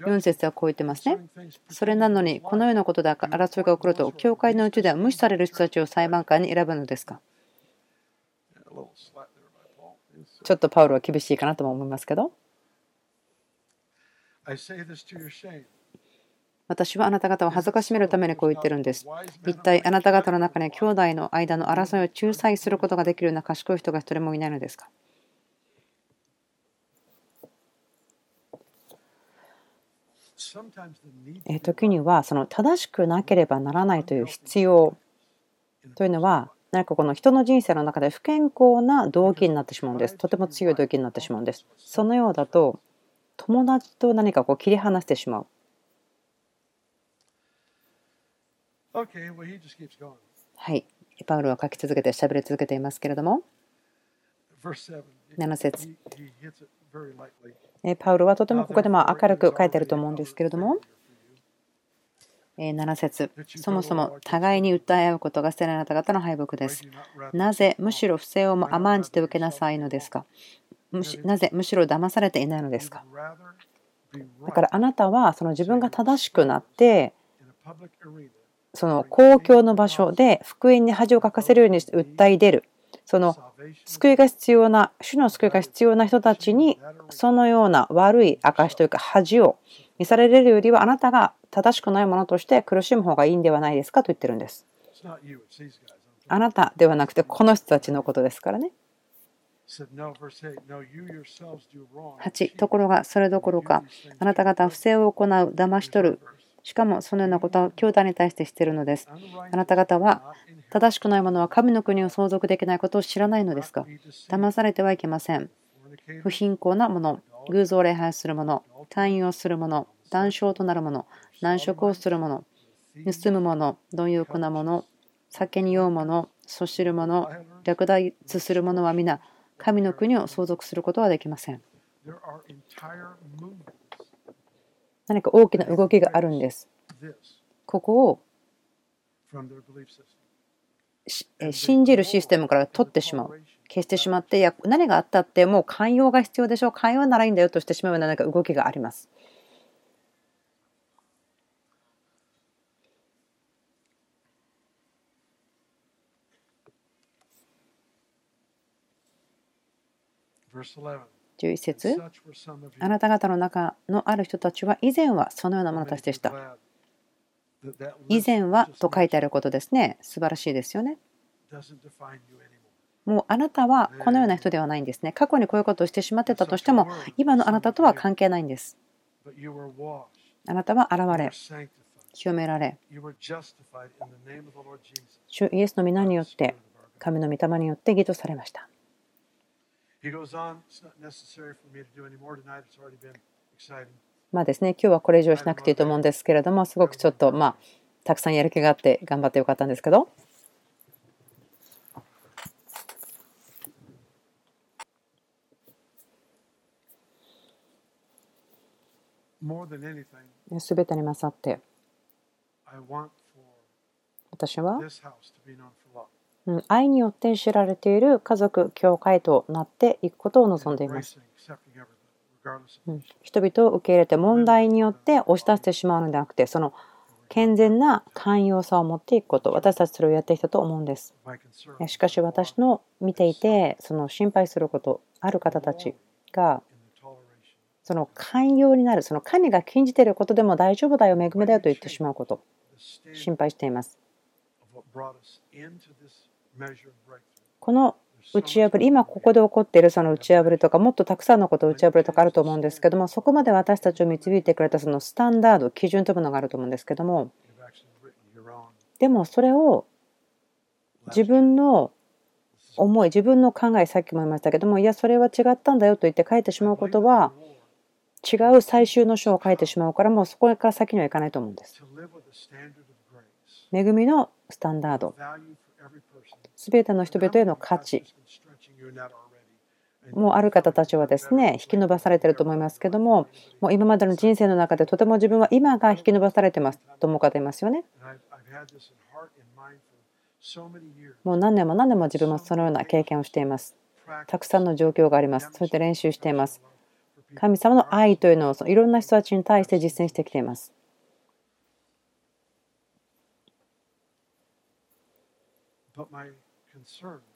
4節はこう言ってますね。それなのに、このようなことで争いが起こると、教会のうちでは無視される人たちを裁判官に選ぶのですか？ちょっとパウロは厳しいかなとも思いますけど。私はあなた方を恥ずかしめるためにこう言ってるんです。一体あなた方の中に兄弟の間の争いを仲裁することができるような賢い人が一人もいないのですか？時にはその正しくなければならないという必要というのは何かこの人の人生の中で不健康な動機になってしまうんです。とても強い動機になってしまうんです。そのようだと友達と何かこう切り離してしまう。はい。パウルは書き続けて喋り続けていますけれども。7節パウロはとてもここでも明るく書いてあると思うんですけれども。7節。そもそも互いに訴え合うことが捨てられた方の敗北です。なぜむしろ不正を甘んじて受けなさいのですか？なぜむしろ騙されていないのですか？だからあなたはその自分が正しくなってその公共の場所で福音に恥をかかせるようにして訴え出るその救いが必要な主の救いが必要な人たちにそのような悪い証というか恥を見されるよりはあなたが正しくないものとして苦しむ方がいいんではないですかと言ってるんです。あなたではなくてこの人たちのことですからね。8ところがそれどころかあなた方不正を行う騙し取るしかもそのようなことは兄弟に対してしているのです。あなた方は正しくないものは神の国を相続できないことを知らないのですか騙されてはいけません。不貧困なもの、偶像を礼拝するもの、退院をするもの、談笑となるもの、難食をするもの、盗むもの、貪欲なもの、酒に酔うもの、そしるもの、略奪するものは皆、神の国を相続することはできません。何か大きな動きがあるんです。ここを信じるシステムから取ってしまう。消してしまって、いや、何があったってもう寛容が必要でしょう。寛容ならいいんだよとしてしまうような何か動きがあります。11節あなた方の中のある人たちは以前はそのような者たちでした。以前はと書いてあることですね。素晴らしいですよね。もうあなたはこのような人ではないんですね。過去にこういうことをしてしまってたとしても、今のあなたとは関係ないんです。あなたは現れ、清められ、主イエスの皆によって、神の御霊によって義とされました。まあですね、今日はこれ以上しなくていいと思うんですけれども、すごくちょっとまあ、たくさんやる気があって頑張ってよかったんですけど。すべてに勝って、私は？愛によって知られている家族、教会となっていくことを望んでいます。人々を受け入れて問題によって押し出してしまうのではなくて、その健全な寛容さを持っていくこと私たちそれをやってきたと思うんですしかし私の見ていてその心配することある方たちがその寛容になるその神が禁じていることでも大丈夫だよ恵みだよと言ってしまうこと心配していますこの打ち破り今ここで起こっているその打ち破りとかもっとたくさんのことを打ち破るとかあると思うんですけどもそこまで私たちを導いてくれたそのスタンダード基準というものがあると思うんですけどもでもそれを自分の思い自分の考えさっきも言いましたけどもいやそれは違ったんだよと言って書いてしまうことは違う最終の章を書いてしまうからもうそこから先にはいかないと思うんです。恵みのスタンダード全ての人々への価値もうある方たちはですね引き伸ばされてると思いますけどももう今までの人生の中でとても自分は今が引き伸ばされてますと思う方いますよね。もう何年も何年も自分もそのような経験をしています。たくさんの状況があります。そうやって練習しています。神様の愛というのをいろんな人たちに対して実践してきています。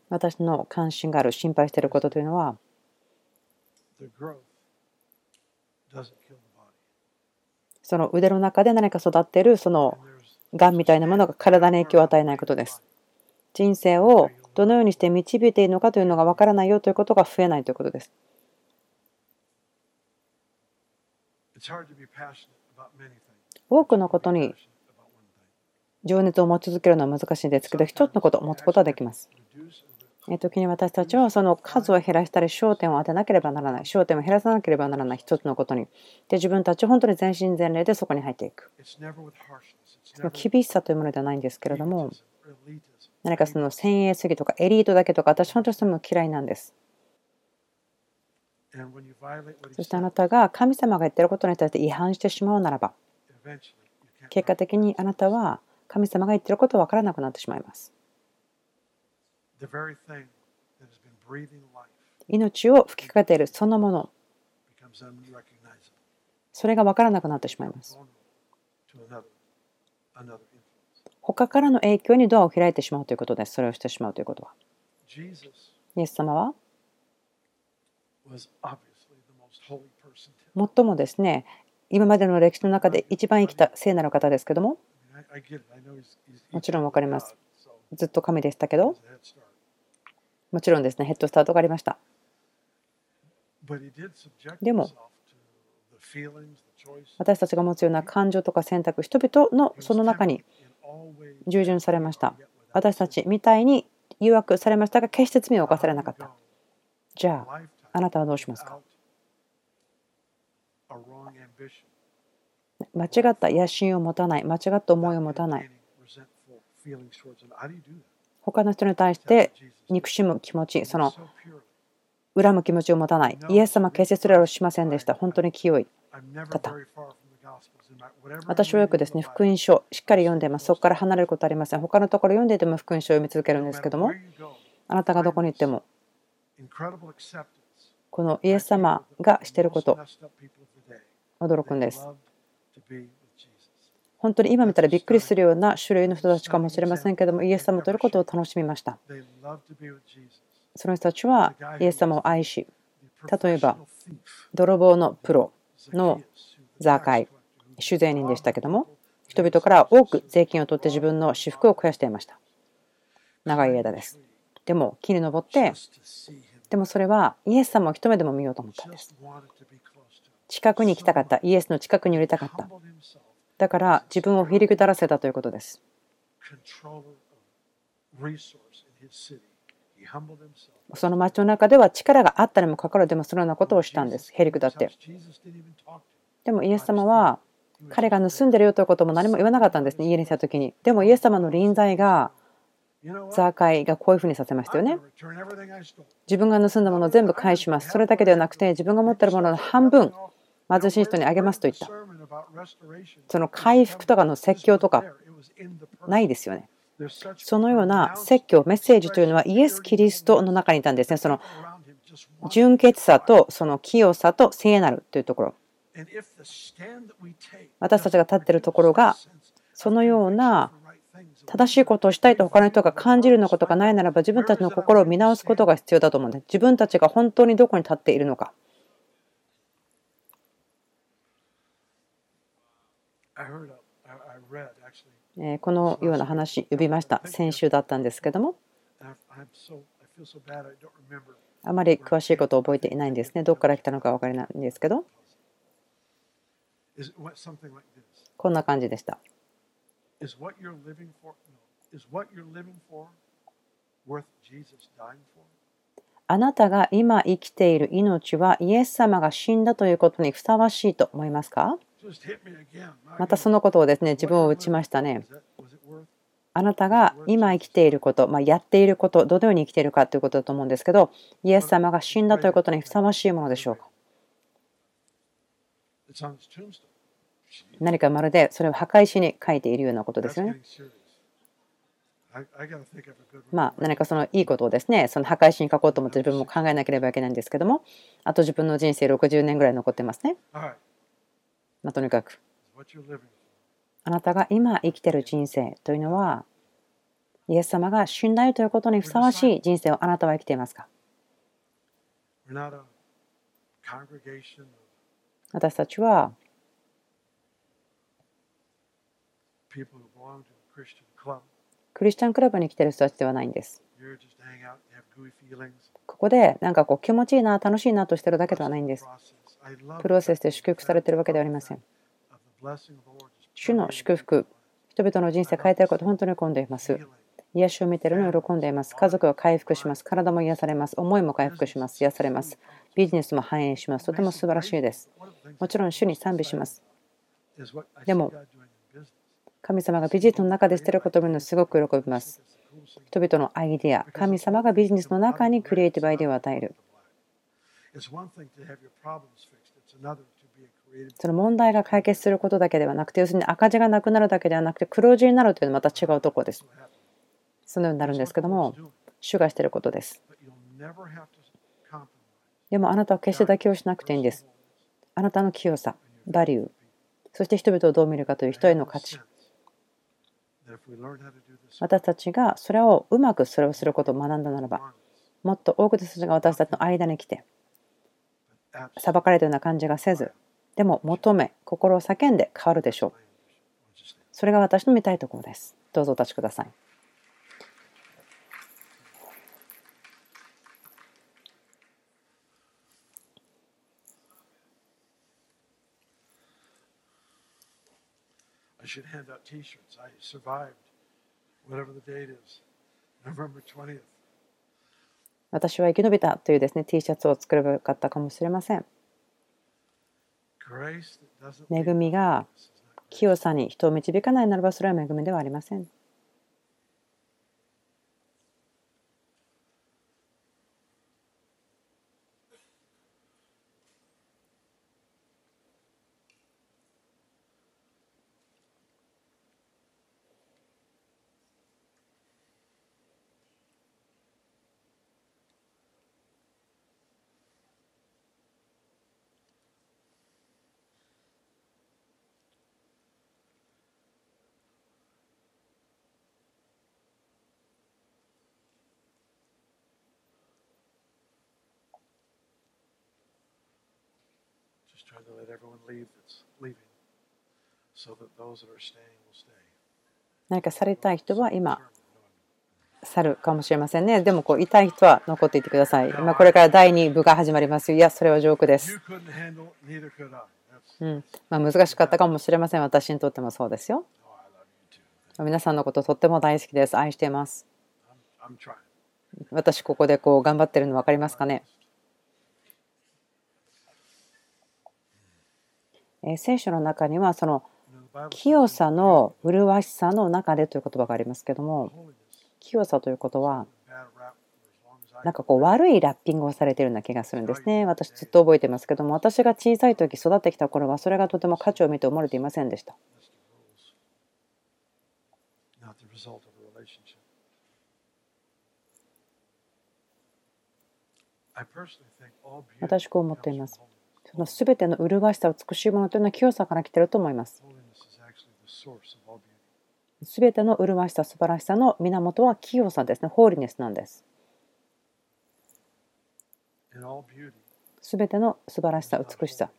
私の関心がある心配していることというのはその腕の中で何か育っているそのがんみたいなものが体に影響を与えないことです。人生をどのようにして導いているのかというのが分からないよということが増えないということです。多くのことに情熱を持ち続けるのは難しいですけど、一つのことを持つことはできます。時に私たちはその数を減らしたり焦点を当てなければならない。焦点を減らさなければならない一つのことに。で自分たちは本当に全身全霊でそこに入っていく。その厳しさというものではないんですけれども何かその先鋭主義とかエリートだけとか私本当にそれも嫌いなんです。そしてあなたが神様が言ってることに対して違反してしまうならば結果的にあなたは神様が言ってることを分からなくなってしまいます。命を吹きかけているそのもの。それが分からなくなってしまいます。他からの影響にドアを開いてしまうということです。それをしてしまうということは。イエス様は？最もですね今までの歴史の中で一番生きた聖なる方ですけども。もちろん分かります。ずっと神でしたけどもちろんですね、ヘッドスタートがありました。でも、私たちが持つような感情とか選択、人々のその中に従順されました。私たちみたいに誘惑されましたが、決して罪を犯されなかった。じゃあ、あなたはどうしますか？間違った野心を持たない、間違った思いを持たない。他の人に対して憎しむ気持ち、その恨む気持ちを持たない。イエス様は決してそれをしませんでした。本当に清い方。私はよくですね、福音書、しっかり読んでいます。そこから離れることありません。他のところ読んでいても福音書を読み続けるんですけども、あなたがどこに行っても、このイエス様がしていること、驚くんです。本当に今見たらびっくりするような種類の人たちかもしれませんけどもイエス様といることを楽しみました。その人たちはイエス様を愛し例えば泥棒のプロのザーカイ主税人でしたけども人々から多く税金を取って自分の私服を肥やしていました。長い間です。でも木に登ってでもそれはイエス様を一目でも見ようと思ったんです。近くに行きたかったイエスの近くに寄りたかっただから自分を振り下らせたということです。その町の中では力があったにもかかわらずでもそのようなことをしたんです。へり下って。でもイエス様は彼が盗んでるよということも何も言わなかったんですね、家に来た時に。でもイエス様の臨在がザーカイがこういうふうにさせましたよね。自分が盗んだものを全部返します。それだけではなくて自分が持っているものの半分貧しい人にあげますと言った。その回復とかの説教とかないですよね。そのような説教、メッセージというのはイエス・キリストの中にいたんですね。その純潔さとその清さと聖なるというところ。私たちが立っているところがそのような正しいことをしたいと他の人が感じるようなことがないならば自分たちの心を見直すことが必要だと思うんです。自分たちが本当にどこに立っているのか。I heard, a, I, I read actually, このような話呼びました。先週だったんですけども。あまり詳しいことを覚えていないんですね。どっから来たのか分からないんですけど。こんな感じでした「あなたが今生きている命はイエス様が死んだということにふさわしいと思いますか?」またそのことをですね自分を打ちましたね。あなたが今生きていること、まあ、やっていることどのように生きているかということだと思うんですけどイエス様が死んだということにふさわしいものでしょうか？何かまるでそれを破壊しに書いているようなことですよね。まあ、何かそのいいことをですね、その破壊しに書こうと思って自分も考えなければいけないんですけども、あと自分の人生60年ぐらい残ってますね。まあ、とにかく.あなたが今生きている人生というのは、イエス様が死んだよということにふさわしい人生をあなたは生きていますか？私たちは.クリスチャンクラブに来ている人たちではないんです。ここでなんかこう気持ちいいな、楽しいなとしてるだけではないんです。プロセスで祝福されてるわけではありません。主の祝福、人々の人生変えてること本当に喜んでいます。癒しを見ているのを喜んでいます。家族は回復します。体も癒されます。思いも回復します。癒されます。ビジネスも繁栄します。とても素晴らしいです。もちろん主に賛美します。でも神様がビジネスの中でしていることを見るのすごく喜びます。人々のアイデア、神様がビジネスの中にクリエイティブアイデアを与える。その問題が解決することだけではなくて、要するに赤字がなくなるだけではなくて、黒字になるというのはまた違うところです。そのようになるんですけども.主がしていることです。でもあなたは決して妥協しなくていいんです。あなたの清さ、バリュー、そして人々をどう見るかという人への価値。私たちがそれをうまくそれをすることを学んだならば、もっと多くの人たちが私たちの間に来て、裁かれたような感じがせず、でも求め、心を叫んで変わるでしょう。それが私の見たいところです。どうぞお立ちください。私は生き延びたというですね T シャツを作ればよかったかもしれません。恵みが.清さに人を導かないならばそれは恵みではありません。Just trying to let everyone leave that's leaving so that those that are staying will stay. 何かされたい人は今去るかもしれませんね。でもこういたい人は残っていてください。今これから第2部が始まります。いや、それはジョークです。うんまあ、難しかったかもしれません。私にとってもそうですよ。oh. 皆さんのこととっても大好きです。愛しています。私ここでこう頑張ってるの分かりますかね？聖書の中にはその清さの麗しさの中でという言葉がありますけども清さということはなんかこう悪いラッピングをされてるような気がするんですね私ずっと覚えてますけども私が小さい時育ってきた頃はそれがとても価値を見て思われていませんでした。私こう思っています。その全ての麗しさ美しいものというのは清さから来てると思います。全ての麗しさ素晴らしさの源は清さですね。ホーリネスなんです。全ての素晴らしさ美しさ。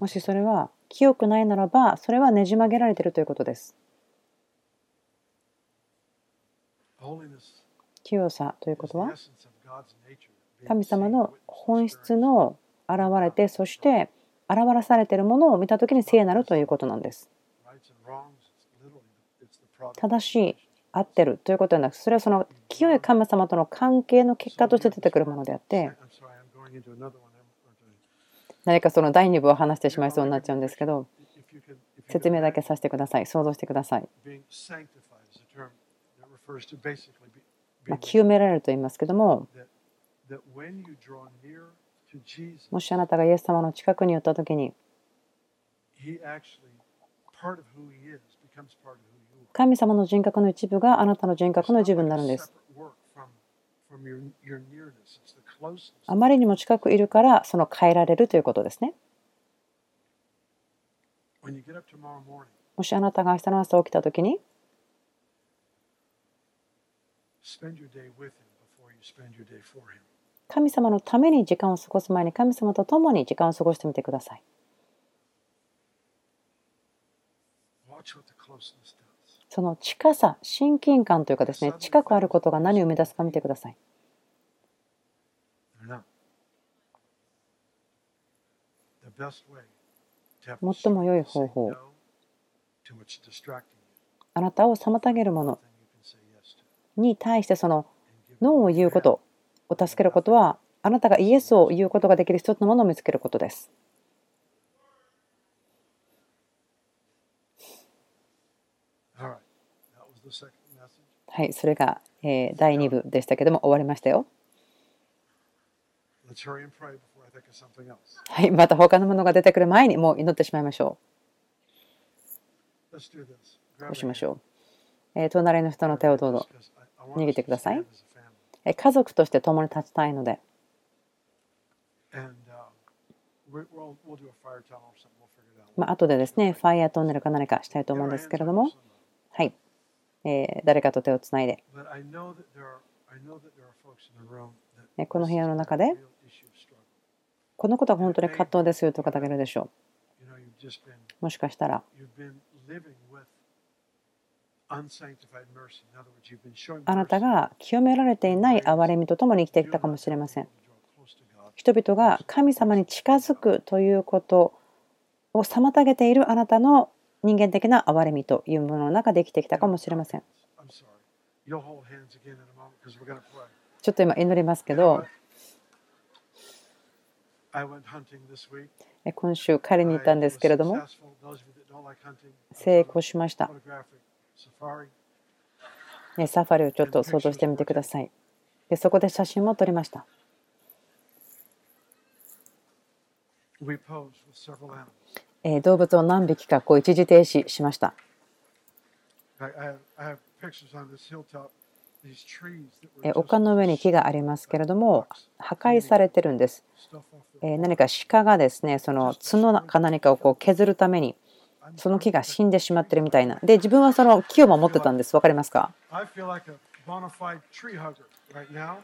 もしそれは清くないならばそれはねじ曲げられているということです。清さということは神様の本質の現れてそして現されているものを見た時に聖なるということなんです。正しい合ってるということではなくそれはその清い神様との関係の結果として出てくるものであって何かその第二部を話してしまいそうになっちゃうんですけど説明だけさせてください。想像してください。清められると言いますけどももしあなたがイエス様の近くに寄った時に神様の人格の一部があなたの人格の一部になるんです。あまりにも近くいるからその変えられるということですね。もしあなたが明日の朝起きた時に神様のために時間を過ごす前に神様と共に時間を過ごしてみてください。その近さ、親近感というかですね、近くあることが何を生み出すか見てください。最も良い方法、あなたを妨げるもの。に対してその脳を言うこと、を助けることは、あなたがイエスを言うことができる一つのものを見つけることです。はい、それが、えー第2部でしたけども終わりましたよ。はい、また他のものが出てくる前にもう祈ってしまいましょ.う。どうしまし.ょう。えー隣の人の手をどうぞ。握ってください家族として共に立ちたいので。まあ後でですね、ファイアートンネルか何かしたいと思うんですけれども、はい、え、誰かと手をつないで、この部屋の中で、このことは本当に葛藤ですよという方るでしょう。もしかしたら、あなたが清められていない憐れみとともに生きてきたかもしれません。人々が神様に近づくということを妨げているあなたの人間的な憐れみというものの中で生きてきたかもしれません。ちょっと今祈りますけど、今週、彼に行ったんですけれども、成功しました。ね、サファリをちょっと想像してみてください。でそこで写真も撮りました。え、動物を何匹かこう一時停止しました。え丘の上に木がありますけれども破壊されてるんです、え、何か鹿がですねその角か何かをこう削るためにその木が死んでしまってるみたいな。で、自分はその木を守ってたんです。わかりますか？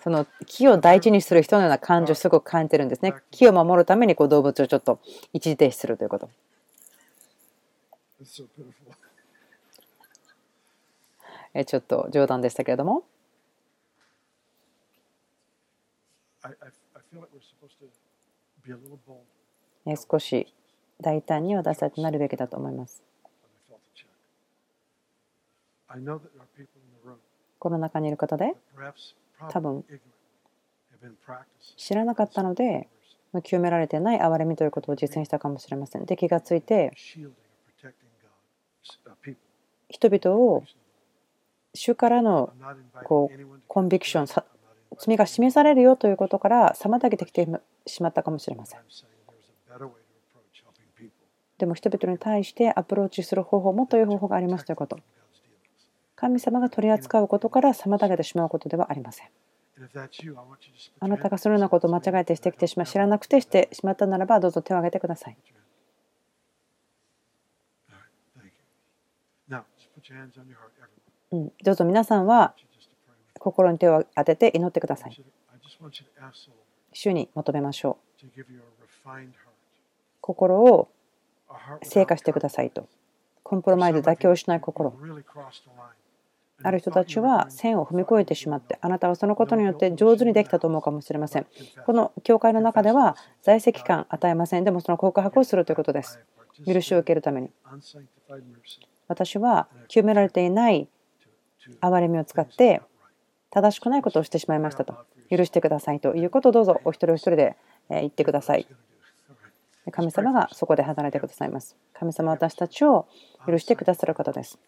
その木を大事にする人のような感情をすごく感じてるんですね。木を守るためにこう動物をちょっと一時停止するということ。えーちょっと冗談でしたけれども、少し大胆に私たちなるべきだと思います。この中にいる方で多分知らなかったので清められてない憐れみということを実践したかもしれません。で気が付いて人々を主からのこうコンビクション罪が示されるよということから妨げてきてしまったかもしれません。でも人々に対してアプローチする方法もという方法がありますということ神様が取り扱うことから妨げてしまうことではありませんあなたがそのようなことを間違えてしてきてしまう知らなくてしてしまったならばどうぞ手を挙げてくださいうん、どうぞ皆さんは心に手を当てて祈ってください。主に求めましょう。心を成果してくださいと。コンプロマイズ妥協しない心。ある人たちは線を踏み越えてしまって、あなたはそのことによって上手にできたと思うかもしれません。この教会の中では在籍感与えません。でもその告白をするということです。許しを受けるために。私は清められていない憐れみを使って正しくないことをしてしまいましたと。許してくださいということをどうぞお一人お一人で言ってください。神様がそこで働いてくださいます。神様は私たちを許してくださる方です。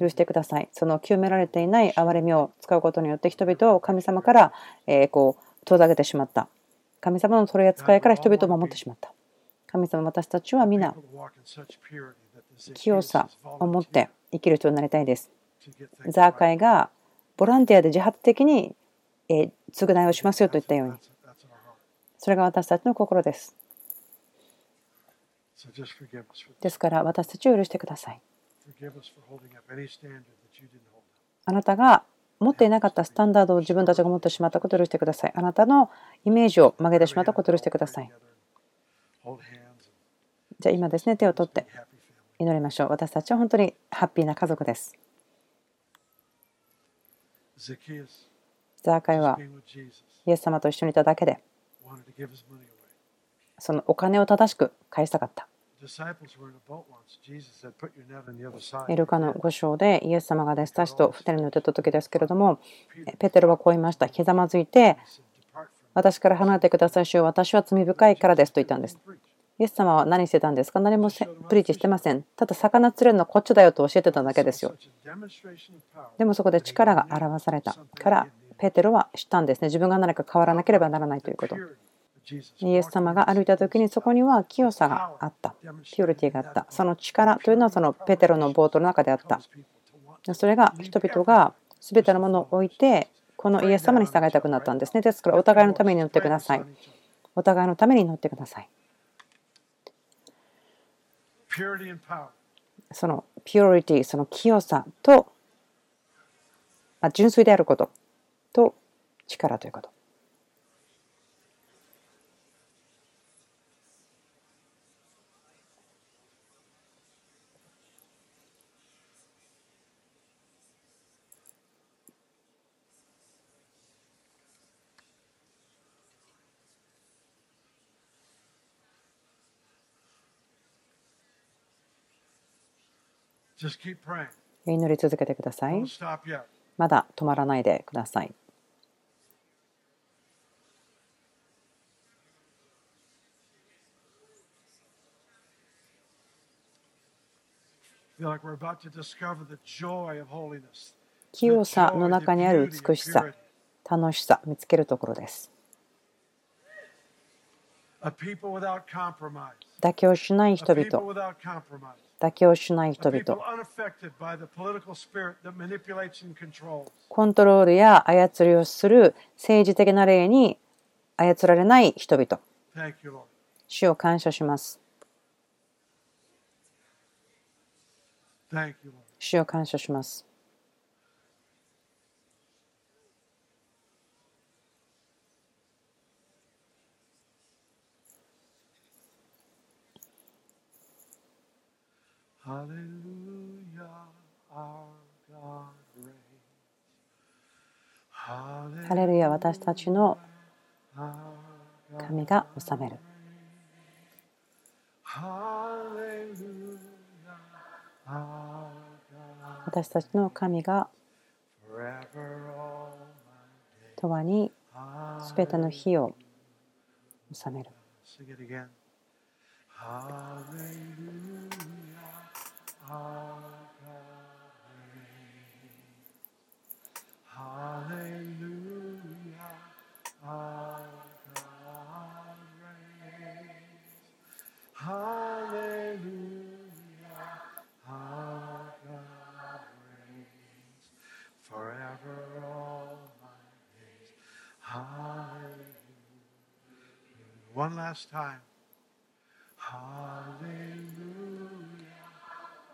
許してください。その清められていない憐れみを使うことによって人々を神様からえーこう遠ざけてしまった。神様の取り扱いから人々を守ってしまった。神様私たちは皆清さを持って生きる人になりたいです。ザーカイがボランティアで自発的にえー償いをしますよと言ったように、それが私たちの心です。ですから私たちを許してください。あなたが持っていなかったスタンダードを自分たちが持ってしまったことを許してください。あなたのイメージを曲げてしまったことを許してください。じゃあ今ですね、手を取って祈りましょう。私たちは本当にハッピーな家族です。ザーカイはイエス様と一緒にいただけで、そのお金を正しく返したかった。ルカの5章でイエス様が弟子たちと2人に乗ってた時ですけれども、ペテロはこう言いました。ひざまずいて、私から離れてください、主よ私は罪深いからですと言ったんです。イエス様は何してたんですか何もプリーチしてません。ただ魚釣れるのこっちだよと教えてただけですよ。でもそこで力が表されたから、ペテロは知ったんですね。自分が何か変わらなければならないということ。イエス様が歩いた時にそこには清さがあった。ピュリティがあった。その力というのはそのペテロの冒頭の中であった。それが人々が全てのものを置いて、このイエス様に従いたくなったんですね。ですからお互いのために乗ってください。お互いのために乗ってください。そのピュリティ、その清さと、ま純粋であることと力ということ。祈り続けてください。まだ止まらないでください。清さの中にある美しさ、楽しさ、見つけるところです。妥協しない人々。妥協しない人々。コントロールや操りをする政治的な例に操られない人々。主を感謝します。主を感謝します。ハレルヤ私たちの神が治める。私たちの神が永遠にすべての日を治める。One last time. Hallelujah,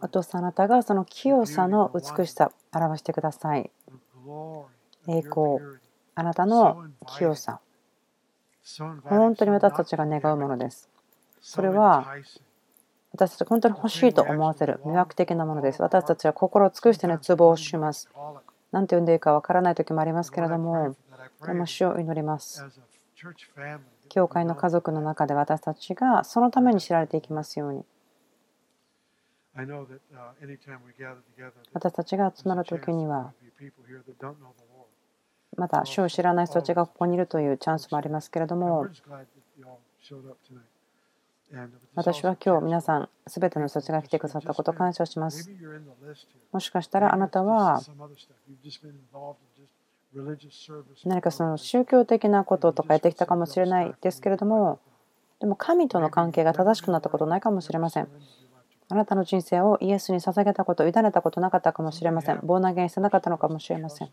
お父さんあなたがその清さの美しさを表してください。栄光あなたの清さ。本当に私たちが願うものです。それは私たちが本当に欲しいと思わせる魅惑的なものです。私たちは心を尽くして熱望をします。何て呼んでいいかわからない時もありますけれども、でも主を祈ります。教会の家族の中で私たちがそのために知られていきますように。私たちが集まる時には、まだ主を知らない人たちがここにいるというチャンスもありますけれども、私は今日皆さん、すべての人たちが来てくださったことを感謝します。もしかしたらあなたは何かその宗教的なこととかやってきたかもしれないですけれども、でも神との関係が正しくなったことないかもしれません。あなたの人生をイエスに捧げたこと、委ねたことなかったかもしれません。棒投げしてなかったのかもしれません。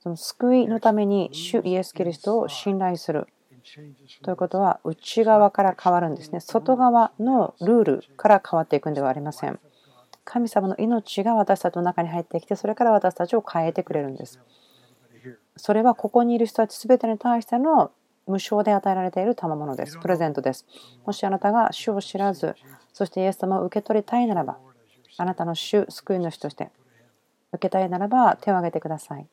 その救いのために主イエス・キリストを信頼するということは内側から変わるんですね。外側のルールから変わっていくんではありません。神様の命が私たちの中に入ってきて、それから私たちを変えてくれるんです。それはここにいる人たち全てに対しての無償で与えられている賜物です。プレゼントです。もしあなたが主を知らず、そしてイエス様を受け取りたいならば、あなたの主、救い主として受けたいならば手を挙げてください。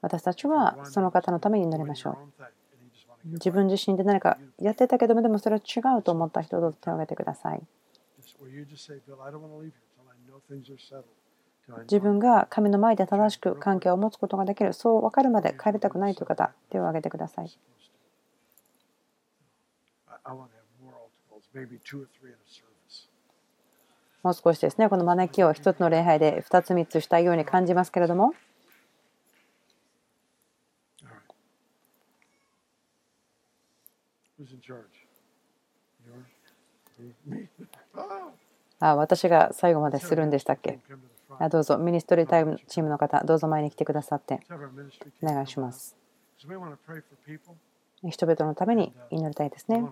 私たちはその方のために祈りましょう。自分自身で何かやってたけども、でもそれは違うと思った人どうぞ手を挙げてください。自分が神の前で正しく関係を持つことができる、そう分かるまで帰りたくないという方、手を挙げてください。もう少しですね、この招きを一つの礼拝で2つ3つしたいように感じますけれども。あ私が最後までするんでしたっけ？あどうぞ、ミニストリータイムチームの方、どうぞ前に来てくださって、お願いします。人々のために祈りたいですね。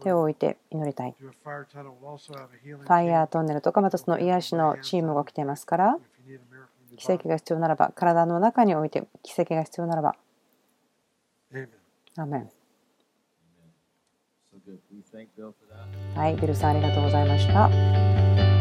手を置いて祈りたい。ファイヤートンネルとか、またその癒しのチームが来ていますから、奇跡が必要ならば、体の中において奇跡が必要ならば。アメン。はい、ビルさんありがとうございました。